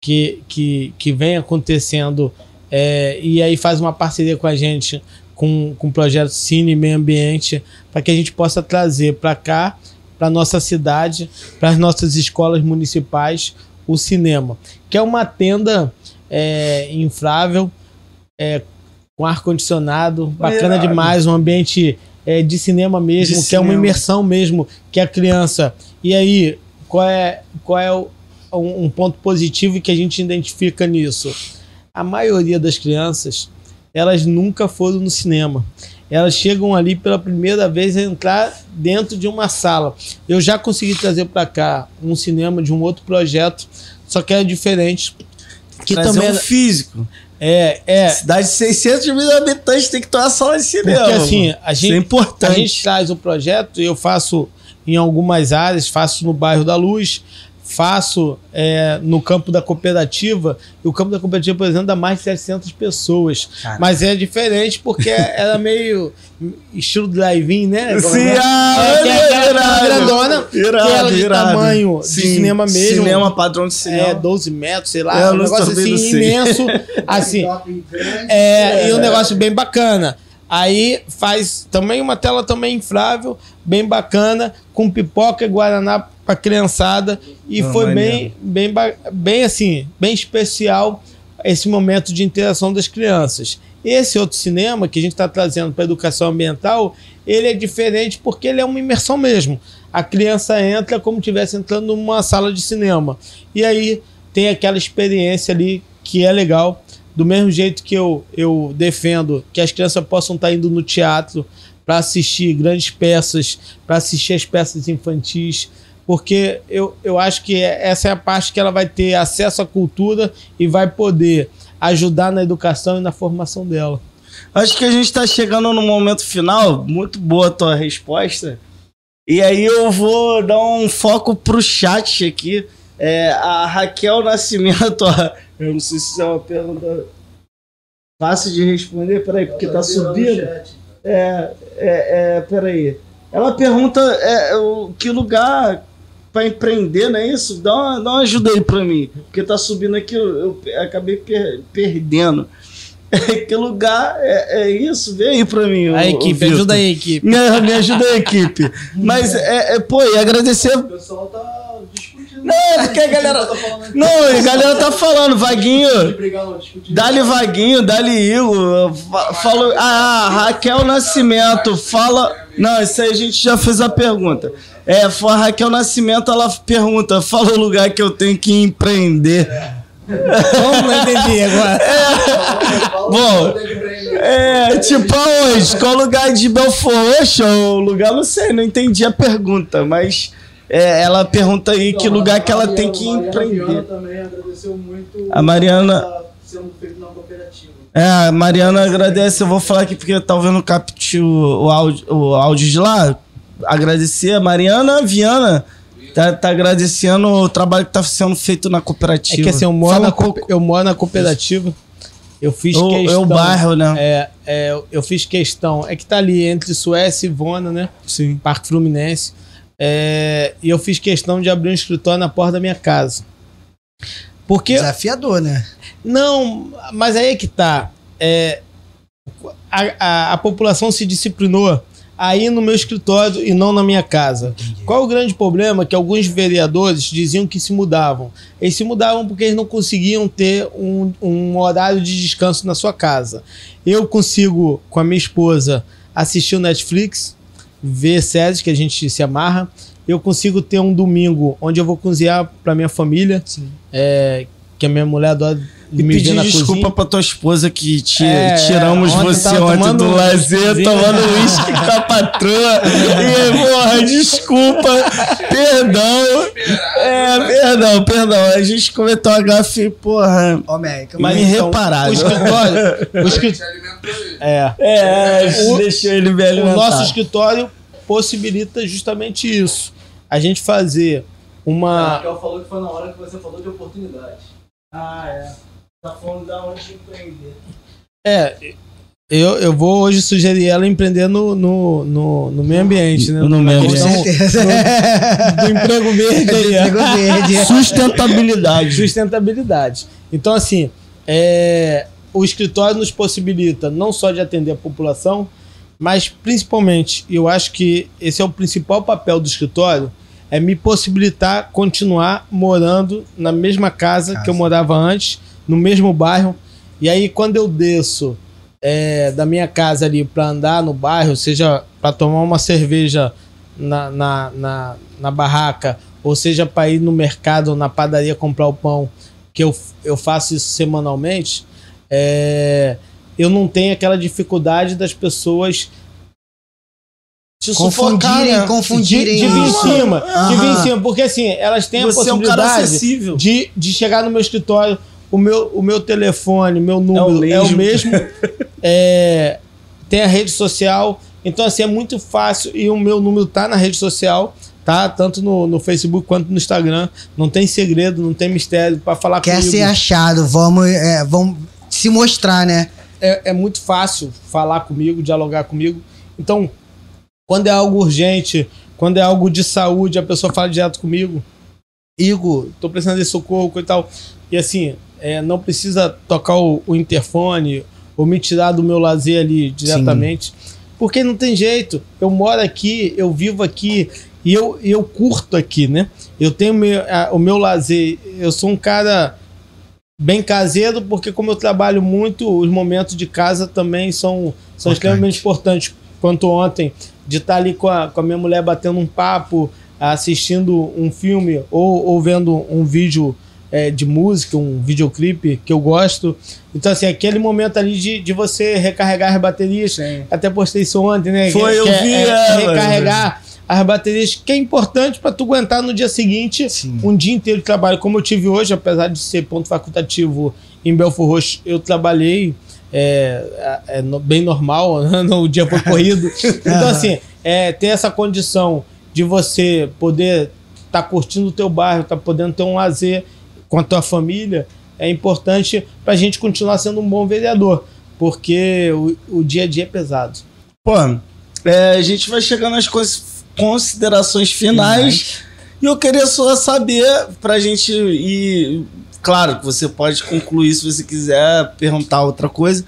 que, que, que vem acontecendo, é, e aí faz uma parceria com a gente com, com o projeto Cine e Meio Ambiente, para que a gente possa trazer para cá, para nossa cidade, para as nossas escolas municipais, o cinema, que é uma tenda é, inflável, é, com ar-condicionado, bacana Irado. demais, um ambiente é, de cinema mesmo, De que é uma cinema. imersão mesmo, que a criança. E aí, qual é, qual é o- um, um ponto positivo que a gente identifica nisso? A maioria das crianças, elas nunca foram no cinema. Elas chegam ali pela primeira vez a entrar dentro de uma sala. Eu já consegui trazer para cá um cinema de um outro projeto, só que é diferente. Que Trazer também um físico. é, é, Cidade de 600 mil habitantes tem que ter uma sala de cinema. Porque assim, a Isso é gente, a importante. gente traz o projeto, eu faço em algumas áreas, faço no bairro da Luz, faço é, no campo da cooperativa, e o campo da cooperativa, por exemplo, dá mais de 700 pessoas. Mas é diferente porque era meio estilo drive-in, né? Sim, Né? ah, É, é irado. grandona, Irado, que ela de irado. tamanho de Sim, cinema mesmo. Cinema, padrão de cinema. É, 12 metros, sei É, lá, eu um negócio assim imenso. assim, é, e um negócio bem bacana. Aí faz também uma tela também inflável, bem bacana, com pipoca e guaraná pra criançada. E foi maneiro. bem, bem, bem assim, bem especial esse momento de interação das crianças. Esse outro cinema que a gente está trazendo para educação ambiental, ele é diferente porque ele é uma imersão mesmo. A criança entra como se estivesse entrando numa sala de cinema. E aí tem aquela experiência ali que é legal. Do mesmo jeito que eu, eu defendo que as crianças possam estar indo no teatro para assistir grandes peças, para assistir as peças infantis, porque eu, eu acho que essa é a parte que ela vai ter acesso à cultura e vai poder ajudar na educação e na formação dela. Acho que a gente está chegando no momento final. Muito boa a tua resposta. E aí eu vou dar um foco pro chat aqui. É, a Raquel Nascimento, ó, eu não sei se é uma pergunta fácil de responder, peraí, porque tá subindo. É, é, é, peraí. Ela pergunta é, o, que lugar para empreender, não é isso? Dá uma, dá uma ajuda aí para mim, porque tá subindo aqui, eu, eu acabei per, perdendo. que lugar é, é, isso? Vê aí pra mim. A o, equipe, o ajuda aí, equipe. Me, me ajuda aí, equipe. Mas, é, é, pô, e agradecer. O pessoal tá discutindo. Não, porque a galera. Não, a galera tá falando, Vaguinho. Dá-lhe Vaguinho, dá-lhe Igor. Falo, ah, Raquel Nascimento, fala. Não, isso aí a gente já fez a pergunta. É, foi a Raquel Nascimento, ela pergunta: fala o lugar que eu tenho que empreender. Como não entendi agora? É, bom, é, tipo aonde? Qual lugar de Belfort Roxo? O lugar não sei, não entendi a pergunta, mas é, ela pergunta aí então, que lugar que ela tem que empreender. A Mariana também agradeceu muito. A Mariana. Sendo feito na cooperativa. É, a Mariana agradece, eu vou falar aqui porque talvez não capte o, o, áudio, o áudio de lá. Agradecer a Mariana Viana Tá, tá agradecendo o trabalho que tá sendo feito na cooperativa. É que assim, eu moro, na, um eu moro na cooperativa. Eu fiz o, questão. É o bairro, né? É, é, eu fiz questão. É que tá ali entre Suécia e Vona, né? Sim. Parque Fluminense. É, e eu fiz questão de abrir um escritório na porta da minha casa. Porque. Desafiador, né? Não, mas aí é que tá. É, a, a, a população se disciplinou aí no meu escritório e não na minha casa. Qual o grande problema? Que alguns vereadores diziam que se mudavam. Eles se mudavam porque eles não conseguiam ter um, um horário de descanso na sua casa. Eu consigo, com a minha esposa, assistir o Netflix, ver séries que a gente se amarra. Eu consigo ter um domingo onde eu vou cozinhar para minha família, é, que a minha mulher adora e pedir desculpa cozinha. pra tua esposa que te, é, tiramos você ontem do lazer, tomando uísque com a patroa. e, porra, desculpa, perdão. É, perdão, perdão. A gente cometeu a gafe, porra. Ó, América, mas então, irreparável. O escritório. o escritório é. É, o, deixou ele velho. O nosso escritório possibilita justamente isso. A gente fazer uma. A Raquel falou que foi na hora que você falou de oportunidade. Ah, é. Tá falando da onde empreender. É, eu, eu vou hoje sugerir ela empreender no, no, no, no meio ambiente, né? No meio ambiente. Do, do emprego verde aí. emprego verde. Sustentabilidade. Sustentabilidade. Então, assim, é, o escritório nos possibilita não só de atender a população, mas principalmente, eu acho que esse é o principal papel do escritório, é me possibilitar continuar morando na mesma casa, casa. que eu morava antes, no mesmo bairro. E aí, quando eu desço é, da minha casa ali para andar no bairro, seja para tomar uma cerveja na, na, na, na barraca, ou seja para ir no mercado, na padaria comprar o pão, que eu, eu faço isso semanalmente, é, eu não tenho aquela dificuldade das pessoas se confundirem, né? confundirem. De, de vir em cima, de vir em cima, porque assim, elas têm a possibilidade é um de, de chegar no meu escritório, o meu, o meu telefone, meu número é o mesmo. É o mesmo é, tem a rede social. Então, assim, é muito fácil. E o meu número tá na rede social, tá? Tanto no, no Facebook quanto no Instagram. Não tem segredo, não tem mistério para falar Quer comigo. Quer ser achado, vamos, é, vamos se mostrar, né? É, é muito fácil falar comigo, dialogar comigo. Então, quando é algo urgente, quando é algo de saúde, a pessoa fala direto comigo. Igor, tô precisando de socorro e tal. E assim, é, não precisa tocar o, o, interfone ou me tirar do meu lazer ali diretamente. Sim. Porque não tem jeito. Eu moro aqui, eu vivo aqui e eu, eu curto aqui, né? Eu tenho meu, a, o meu lazer. Eu sou um cara bem caseiro, porque como eu trabalho muito, os momentos de casa também são, são Importante. extremamente importantes. Quanto ontem, de estar ali com a, com a minha mulher batendo um papo, assistindo um filme ou, ou vendo um vídeo é, de música, um videoclipe que eu gosto. Então, assim, aquele momento ali de, de você recarregar as baterias. Até postei isso ontem, né? Foi, Que- eu é- vi é ela. recarregar as baterias, que é importante para tu aguentar no dia seguinte Sim. um dia inteiro de trabalho, como eu tive hoje, apesar de ser ponto facultativo em Belfor Roxo, eu trabalhei é, é, é no- bem normal, o dia foi corrido. Então, assim, é, ter essa condição de você poder estar curtindo o teu bairro, tá podendo ter um lazer com a tua família, é importante para a gente continuar sendo um bom vereador, porque o, o dia a dia é pesado. Pô, é, a gente vai chegando às cons- considerações finais. E eu queria só saber, pra gente ir. Claro que você pode concluir se você quiser perguntar outra coisa.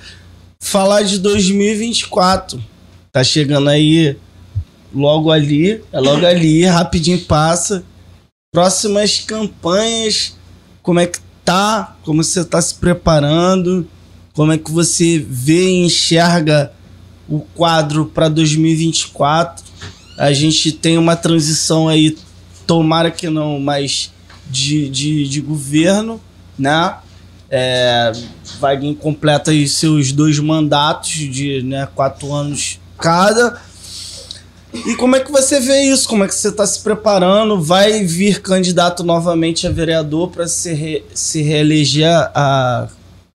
Falar de 2024. Tá chegando aí logo ali. É logo ali, rapidinho passa. Próximas campanhas. Como é que tá? Como você tá se preparando? Como é que você vê e enxerga o quadro para 2024. A gente tem uma transição aí, tomara que não, mas de, de, de governo, né? É, Vaguinho completa aí seus dois mandatos de né, quatro anos cada. E como é que você vê isso? Como é que você está se preparando? Vai vir candidato novamente a vereador para se, re- se reeleger a.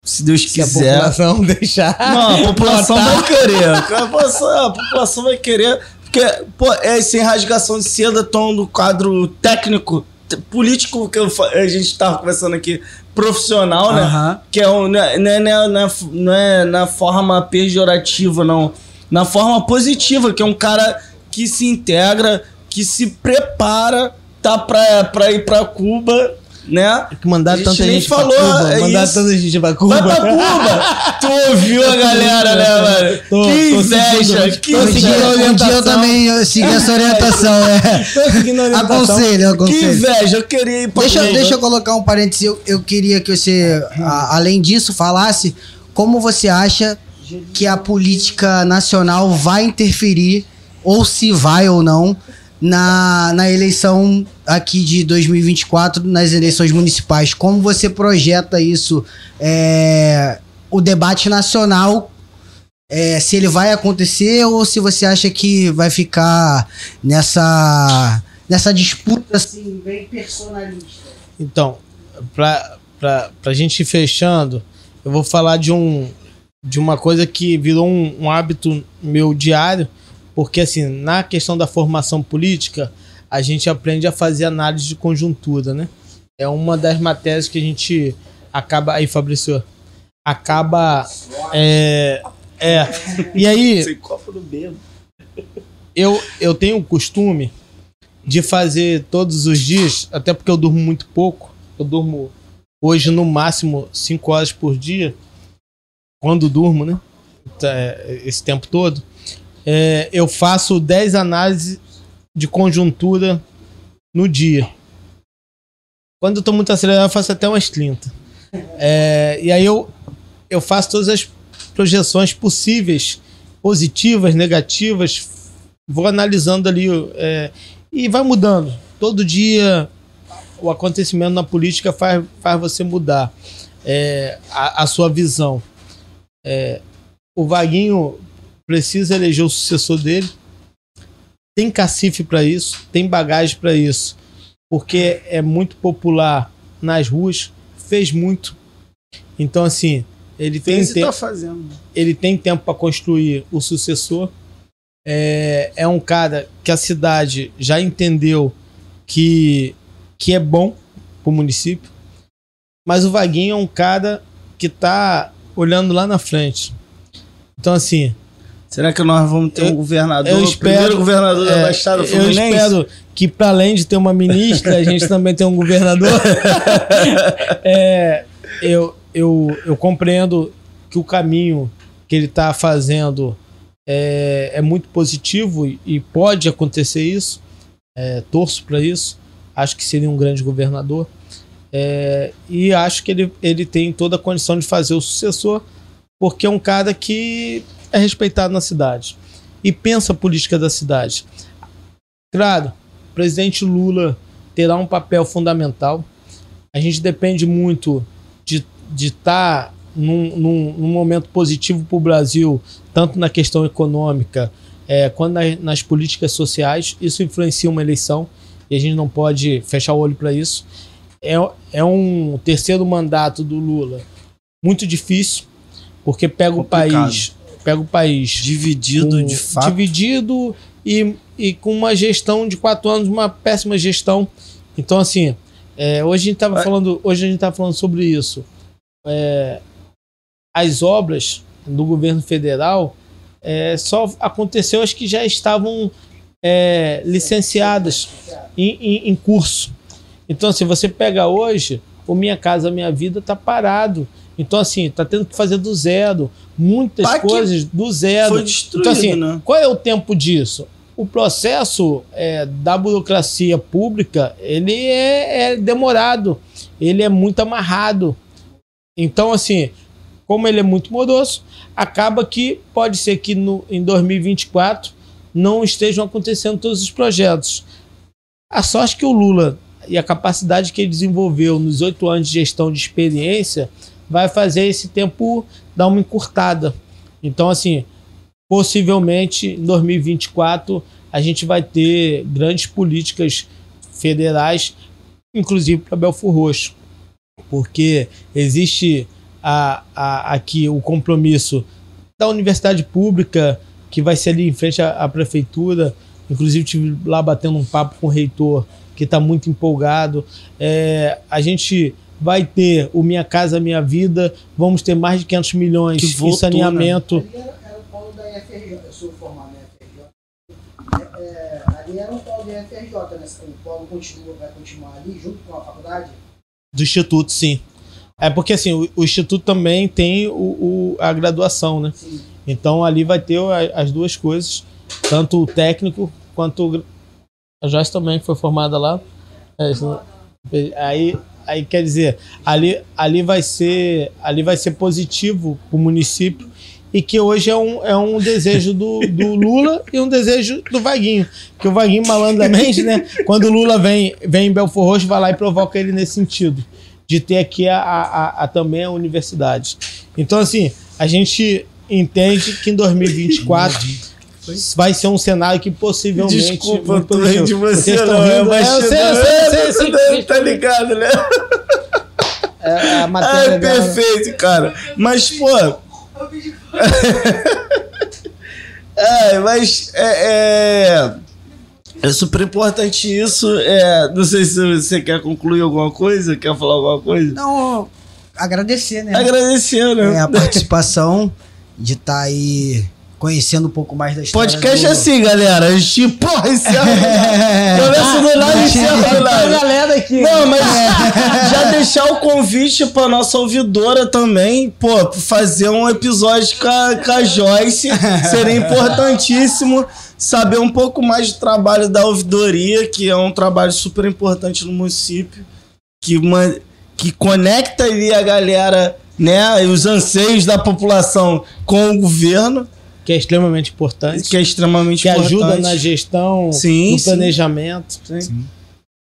Se Deus Se a quiser. população deixar. Não, a população votar. vai querer. A população, a população vai querer. Porque, pô, é sem rasgação de seda, tom do quadro técnico, político que eu a gente tava conversando aqui, profissional, né? Aham. Que é, um, não, é, não, é, não, é, não é- não é na forma pejorativa, não. Na forma positiva, que é um cara que se integra, que se prepara, tá pra, pra ir pra Cuba, né? Que mandar gente tanta nem gente falou, pra Cuba. é mandar isso. tanta gente pra Cuba. Vai pra Cuba! tu ouviu a galera, né, mano? Tô- que tô inveja! que Um inveja! um dia eu também segui essa orientação, é. Tô seguindo a orientação. Aconselho, Que aconselho. inveja! Eu queria ir pra Deixa, Cuba. deixa eu colocar um parênteses. Eu, eu queria que você, a- além disso, falasse como você acha que a política nacional vai interferir, ou se vai ou não, na, na eleição aqui de 2024, nas eleições municipais. Como você projeta isso, é, o debate nacional, é, se ele vai acontecer ou se você acha que vai ficar nessa, nessa disputa assim, bem personalista? Então, pra, pra gente ir fechando, eu vou falar de um de uma coisa que virou um, um hábito meu diário, porque assim, na questão da formação política, a gente aprende a fazer análise de conjuntura, né? É uma das matérias que a gente acaba. Aí, Fabrício, acaba. É. é. E aí, Sem copo no bebo. eu, eu tenho o costume de fazer todos os dias, até porque eu durmo muito pouco. Eu durmo hoje no máximo 5 horas por dia, quando durmo, né? Tá, é, Esse tempo todo. É, eu faço 10 análises de conjuntura no dia. Quando eu tô muito acelerado, eu faço até umas 30. É, e aí eu, eu faço todas as projeções possíveis, positivas, negativas, vou analisando ali é, e vai mudando. Todo dia o acontecimento na política faz, faz você mudar é, a, a sua visão. É, o Vaguinho precisa eleger o sucessor dele. Tem cacife para isso, tem bagagem para isso, porque é muito popular nas ruas, fez muito. Então, assim, ele tem tempo tá fazendo. ele tem tempo para construir o sucessor. É, é um cara que a cidade já entendeu que, que é bom pro município. Mas o Vaguinho é um cara que tá olhando lá na frente. Então, assim, Será que nós vamos ter Eu- um governador? eu espero- primeiro governador da é, Baixada eu Fluminense? espero que, para além de ter uma ministra, a gente também tem um governador. É, eu, eu, eu compreendo que o caminho que ele está fazendo é, é muito positivo e, e pode acontecer isso. É, torço para isso. Acho que seria um grande governador. É, e acho que ele, ele tem toda a condição de fazer o sucessor, porque é um cara que é respeitado na cidade e pensa a política da cidade. Claro, o presidente Lula terá um papel fundamental. A gente depende muito de estar de tá num, num, num, momento positivo para o Brasil, tanto na questão econômica é, quanto na, nas políticas sociais. Isso influencia uma eleição e a gente não pode fechar o olho para isso. É, é um terceiro mandato do Lula muito difícil, porque pega Complicado. o país pega o país dividido, com, de fato. Dividido e, e com uma gestão de quatro anos, uma péssima gestão. Então, assim, é, hoje a gente estava falando, hoje a gente tava falando sobre isso. É, as obras do governo federal é, só aconteceu as que já estavam é, licenciadas em, em, em, curso. Então, assim, você pega hoje, o Minha Casa Minha Vida está parado. Então, assim, tá tendo que fazer do zero. Muitas Pá, coisas do zero. Foi destruído, então, assim, né? qual é o tempo disso? O processo é, da burocracia pública, ele é, é demorado. Ele é muito amarrado. Então, assim, como ele é muito moroso, acaba que pode ser que no, em 2024 não estejam acontecendo todos os projetos. A sorte que o Lula e a capacidade que ele desenvolveu nos oito anos de gestão de experiência vai fazer esse tempo dar uma encurtada. Então, assim, possivelmente em 2024 a gente vai ter grandes políticas federais, inclusive para Belfor Roxo, porque existe a, a, aqui o compromisso da universidade pública, que vai ser ali em frente à, à prefeitura. Inclusive, tive lá batendo um papo com o reitor, que está muito empolgado. É, a gente vai ter o Minha Casa Minha Vida, vamos ter mais de 500 milhões que em saneamento. Ali era, era o polo da FRJ, eu sou formado na FRJ. É, é, ali era um polo da FRJ, né? O polo continua, vai continuar ali junto com a faculdade? Do Instituto, sim. É porque assim, o, o Instituto também tem o, o, a graduação, né? Sim. Então ali vai ter as duas coisas, tanto o técnico quanto a Joyce também foi formada lá. É, aí Aí quer dizer, ali, ali vai ser ali vai ser positivo para o município e que hoje é um, é um desejo do, do Lula e um desejo do Vaguinho. Que o Vaguinho, malandramente, né? Quando o Lula vem, vem em Belfor Roxo, vai lá e provoca ele nesse sentido. De ter aqui a, a, a, também a universidade. Então, assim, a gente entende que em 2024 vai ser um cenário que possivelmente. Desculpa, eu tô rindo de você, não. É uma é, eu sei, eu sei, eu sei, Tá ligado, né? É, a matéria. É perfeito, cara. Mas, pô. é, mas é, é, é, super importante isso. É, não sei se você quer concluir alguma coisa, quer falar alguma coisa. Não, agradecer, né? Agradecer, né? É, a participação de estar tá aí conhecendo um pouco mais da história. Podcast do... é assim, galera. A gente, porra, encerra. Começa do lado e encerra do lado. galera aqui. Não, mas já deixar o convite pra nossa ouvidora também, pô, fazer um episódio com a, com a Joyce. Seria importantíssimo saber um pouco mais do trabalho da ouvidoria, que é um trabalho super importante no município, que, uma, que conecta ali a galera, né, os anseios da população com o governo que é extremamente importante. Que é extremamente que importante. Que ajuda na gestão, sim, no sim. planejamento. Sim.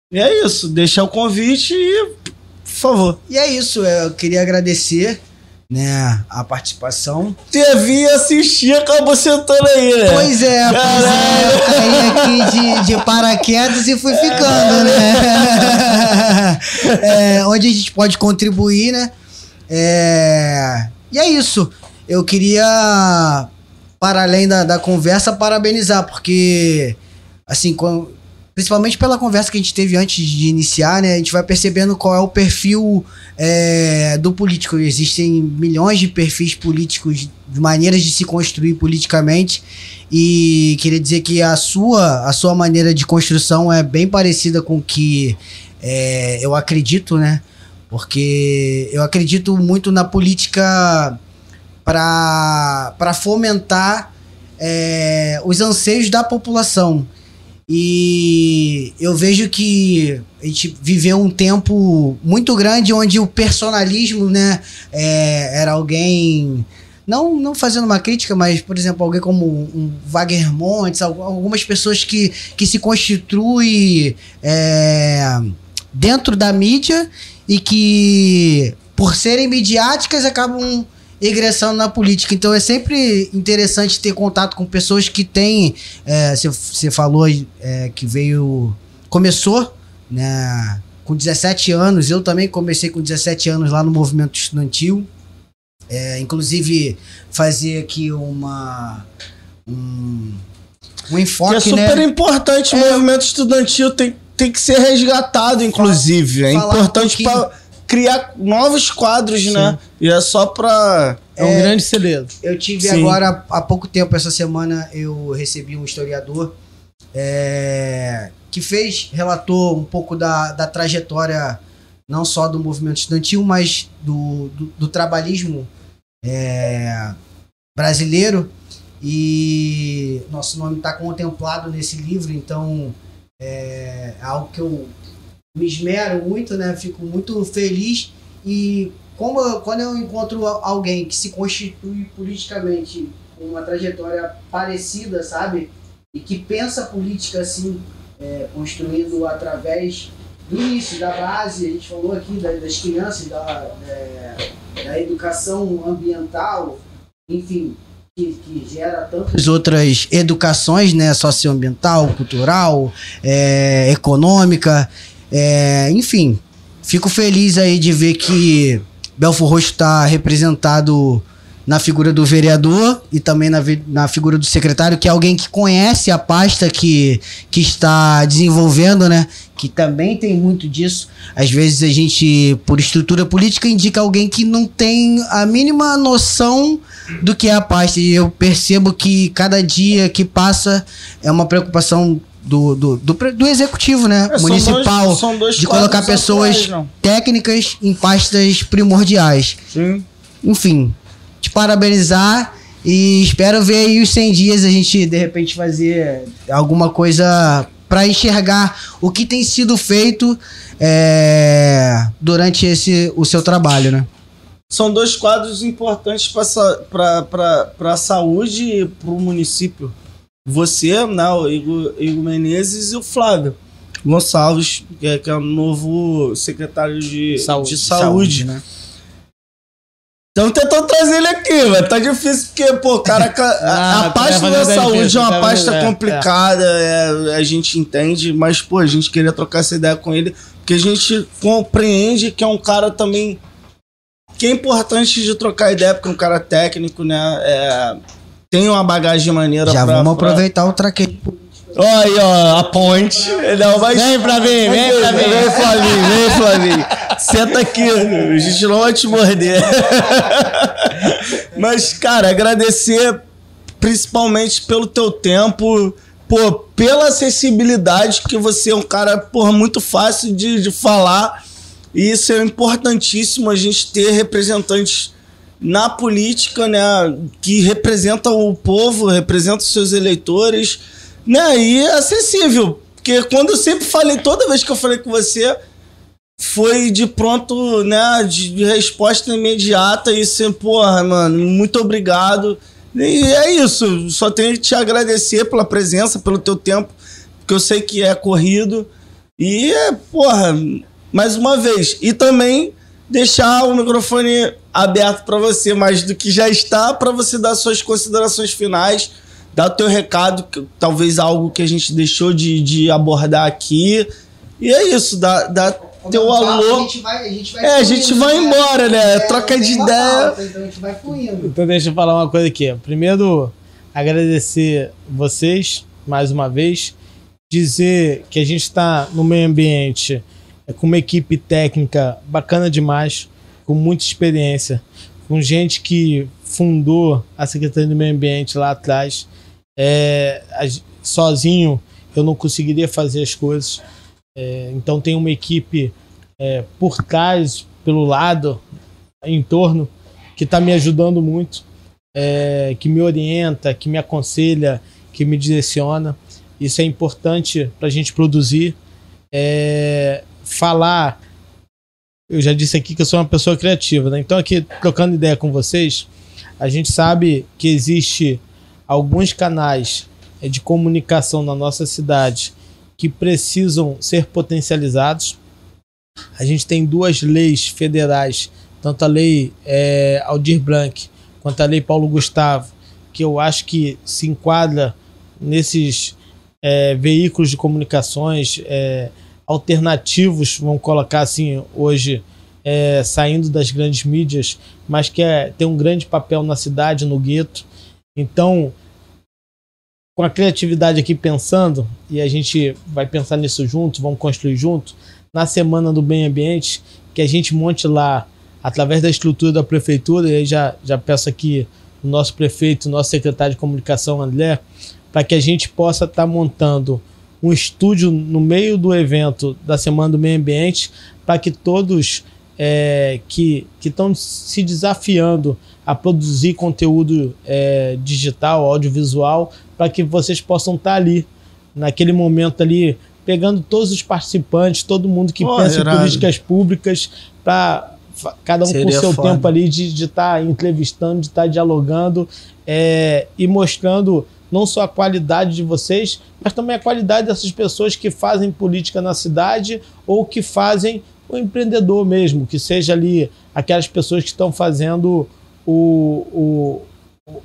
E é isso, deixar o convite e, por favor. E é isso, eu queria agradecer né, a participação. Teve assistir, acabou sentando aí, né? Pois é, pois é, eu caí aqui de, de paraquedas e fui ficando, né? É, onde a gente pode contribuir, né? É, e é isso. Eu queria para além da, da conversa, parabenizar, porque, assim, com, principalmente pela conversa que a gente teve antes de iniciar, né, a gente vai percebendo qual é o perfil é, do político. Existem milhões de perfis políticos, de maneiras de se construir politicamente, e queria dizer que a sua, a sua maneira de construção é bem parecida com o que é, eu acredito, né? Porque eu acredito muito na política para fomentar é, os anseios da população. E eu vejo que a gente viveu um tempo muito grande onde o personalismo, né, é, era alguém não, não fazendo uma crítica, mas, por exemplo, alguém como um Wagner Montes, algumas pessoas que, que se constituem é, dentro da mídia e que, por serem midiáticas, acabam ingressando na política. Então é sempre interessante ter contato com pessoas que têm. Você é, falou é, que veio. Começou, né? Com 17 anos, eu também comecei com 17 anos lá no movimento estudantil. É, inclusive, fazer aqui uma. Um, um enfoque. Que é super né? importante, o é. movimento estudantil tem, tem que ser resgatado, inclusive. É importante um para criar novos quadros, né? Sim. né? E é só pra. É um é, grande segredo. Eu tive Sim. agora, há pouco tempo, essa semana, eu recebi um historiador é, que fez, relatou um pouco da, da trajetória, não só do movimento estudantil, mas do, do, do trabalhismo é, brasileiro. E nosso nome está contemplado nesse livro, então é, é algo que eu me esmero muito, né? Fico muito feliz e como eu, quando eu encontro alguém que se constitui politicamente com uma trajetória parecida, sabe? E que pensa política assim, é, construindo através do início, da base, a gente falou aqui da, das crianças, da, é, da educação ambiental, enfim, que, que, gera tantas outras educações, né, socioambiental, cultural, é, econômica, é, enfim, fico feliz aí de ver que Belfor Roxo está representado na figura do vereador e também na, na figura do secretário, que é alguém que conhece a pasta que, que está desenvolvendo, né? Que também tem muito disso. Às vezes a gente, por estrutura política, indica alguém que não tem a mínima noção do que é a pasta. E eu percebo que cada dia que passa é uma preocupação do, do, do, do executivo, né? É, Municipal. São dois, de colocar pessoas atuais, técnicas em pastas primordiais. Sim. Enfim, te parabenizar e espero ver aí os 100 dias a gente, de repente, fazer alguma coisa para enxergar o que tem sido feito é, durante esse, o seu trabalho, né? São dois quadros importantes para a saúde e para o município você, né, o Igor, Igor Menezes e o Flávio Gonçalves, que é, que é o novo secretário de saúde. De saúde. né? Então tentando trazer ele aqui, mas tá difícil porque, pô, cara, a, a ah, pasta da saúde é uma pasta é, complicada, é. a gente entende, mas, pô, a gente queria trocar essa ideia com ele, porque a gente compreende que é um cara também que é importante de trocar ideia, porque é um cara técnico, né? É, tem uma bagagem maneira Já pra, vamos pra... aproveitar o traqueio. Olha aí, ó, a ponte. Não, mas... Vem pra mim, vem pra mim. Vem, Flavinho, vem, Flavinho. Senta aqui, a gente não vai te morder. mas, cara, agradecer principalmente pelo teu tempo, pô, pela acessibilidade, que você é um cara, porra, muito fácil de, de falar. E isso é importantíssimo a gente ter representantes na política, né, que representa o povo, representa os seus eleitores, né, e é acessível. Porque quando eu sempre falei, toda vez que eu falei com você, foi de pronto, né, de resposta imediata e assim, porra, mano, muito obrigado. E é isso, só tenho que te agradecer pela presença, pelo teu tempo, porque eu sei que é corrido. E, porra, mais uma vez. E também deixar o microfone aberto para você, mais do que já está, para você dar suas considerações finais, dar o teu recado, talvez algo que a gente deixou de, de abordar aqui. E é isso, dá, dá teu alô. A gente vai, a gente vai é, a gente vai né? embora, né? É, Troca de ideia. Pauta, então a gente vai fluindo. Então deixa eu falar uma coisa aqui. Primeiro, agradecer vocês mais uma vez. Dizer que a gente está no meio ambiente com uma equipe técnica bacana demais, com muita experiência, com gente que fundou a Secretaria do Meio Ambiente lá atrás. É, sozinho eu não conseguiria fazer as coisas. É, então tem uma equipe é, por trás, pelo lado, em torno, que está me ajudando muito, é, que me orienta, que me aconselha, que me direciona. Isso é importante para a gente produzir. É, falar. Eu já disse aqui que eu sou uma pessoa criativa, né? Então, aqui, trocando ideia com vocês, a gente sabe que existe alguns canais é, de comunicação na nossa cidade que precisam ser potencializados. A gente tem duas leis federais, tanto a lei é, Aldir Blanc quanto a lei Paulo Gustavo, que eu acho que se enquadra nesses é, veículos de comunicações é, alternativos, vamos colocar assim, hoje, é, saindo das grandes mídias, mas que é, tem um grande papel na cidade, no gueto. Então, com a criatividade aqui pensando, e a gente vai pensar nisso junto, vamos construir junto, na Semana do Bem Ambiente, que a gente monte lá, através da estrutura da prefeitura, e aí já, já peço aqui o nosso prefeito, o nosso secretário de comunicação, André, para que a gente possa estar tá montando um estúdio no meio do evento da Semana do Meio Ambiente, para que todos é, que estão se desafiando a produzir conteúdo é, digital, audiovisual, para que vocês possam estar tá ali, naquele momento ali, pegando todos os participantes, todo mundo que oh, pensa irado. em políticas públicas, para cada um Seria com o seu foda. tempo ali de estar tá entrevistando, de estar tá dialogando é, e mostrando não só a qualidade de vocês, mas também a qualidade dessas pessoas que fazem política na cidade ou que fazem o empreendedor mesmo, que seja ali aquelas pessoas que estão fazendo o, o,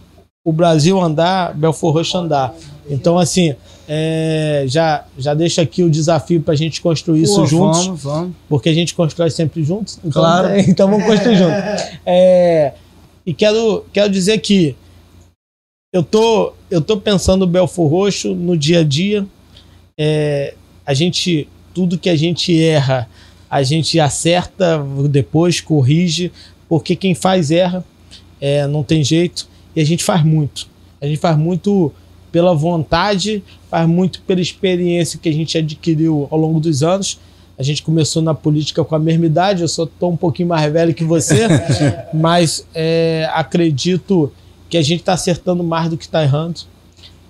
o Brasil andar, Belfort Roxo andar. Então, assim, é, já, já deixa aqui o desafio para a gente construir Pô, isso juntos. Vamos, vamos. Porque a gente constrói sempre juntos. Então, claro. É, então vamos construir juntos. É, e quero, quero dizer que eu tô, eu tô pensando o Belfort Roxo no dia a dia. É, a gente, tudo que a gente erra, a gente acerta depois, corrige, porque quem faz erra, é, não tem jeito, e a gente faz muito. A gente faz muito pela vontade, faz muito pela experiência que a gente adquiriu ao longo dos anos. A gente começou na política com a mesma idade, eu só estou um pouquinho mais velho que você, mas é, acredito que a gente está acertando mais do que está errando.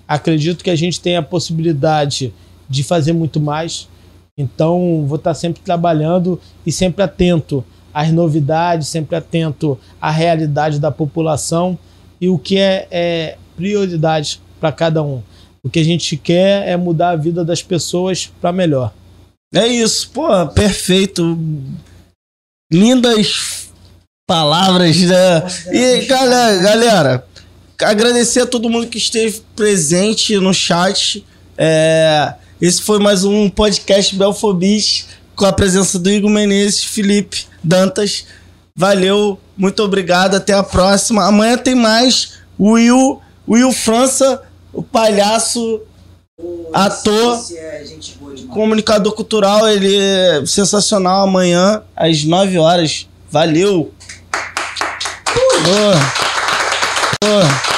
Acredito que a gente tem a possibilidade de fazer muito mais. Então, vou estar tá sempre trabalhando e sempre atento às novidades, sempre atento à realidade da população e o que é, é prioridade para cada um. O que a gente quer é mudar a vida das pessoas para melhor. É isso, pô, perfeito. Lindas palavras, né? E galera, galera, agradecer a todo mundo que esteve presente no chat. É, esse foi mais um podcast Belfobis com a presença do Igor Menezes, Felipe Dantas. Valeu, muito obrigado, até a próxima. Amanhã tem mais Will, Will França, o palhaço, o ator, é comunicador cultural, ele é sensacional amanhã às 9 horas. Valeu! Boa. Senhor.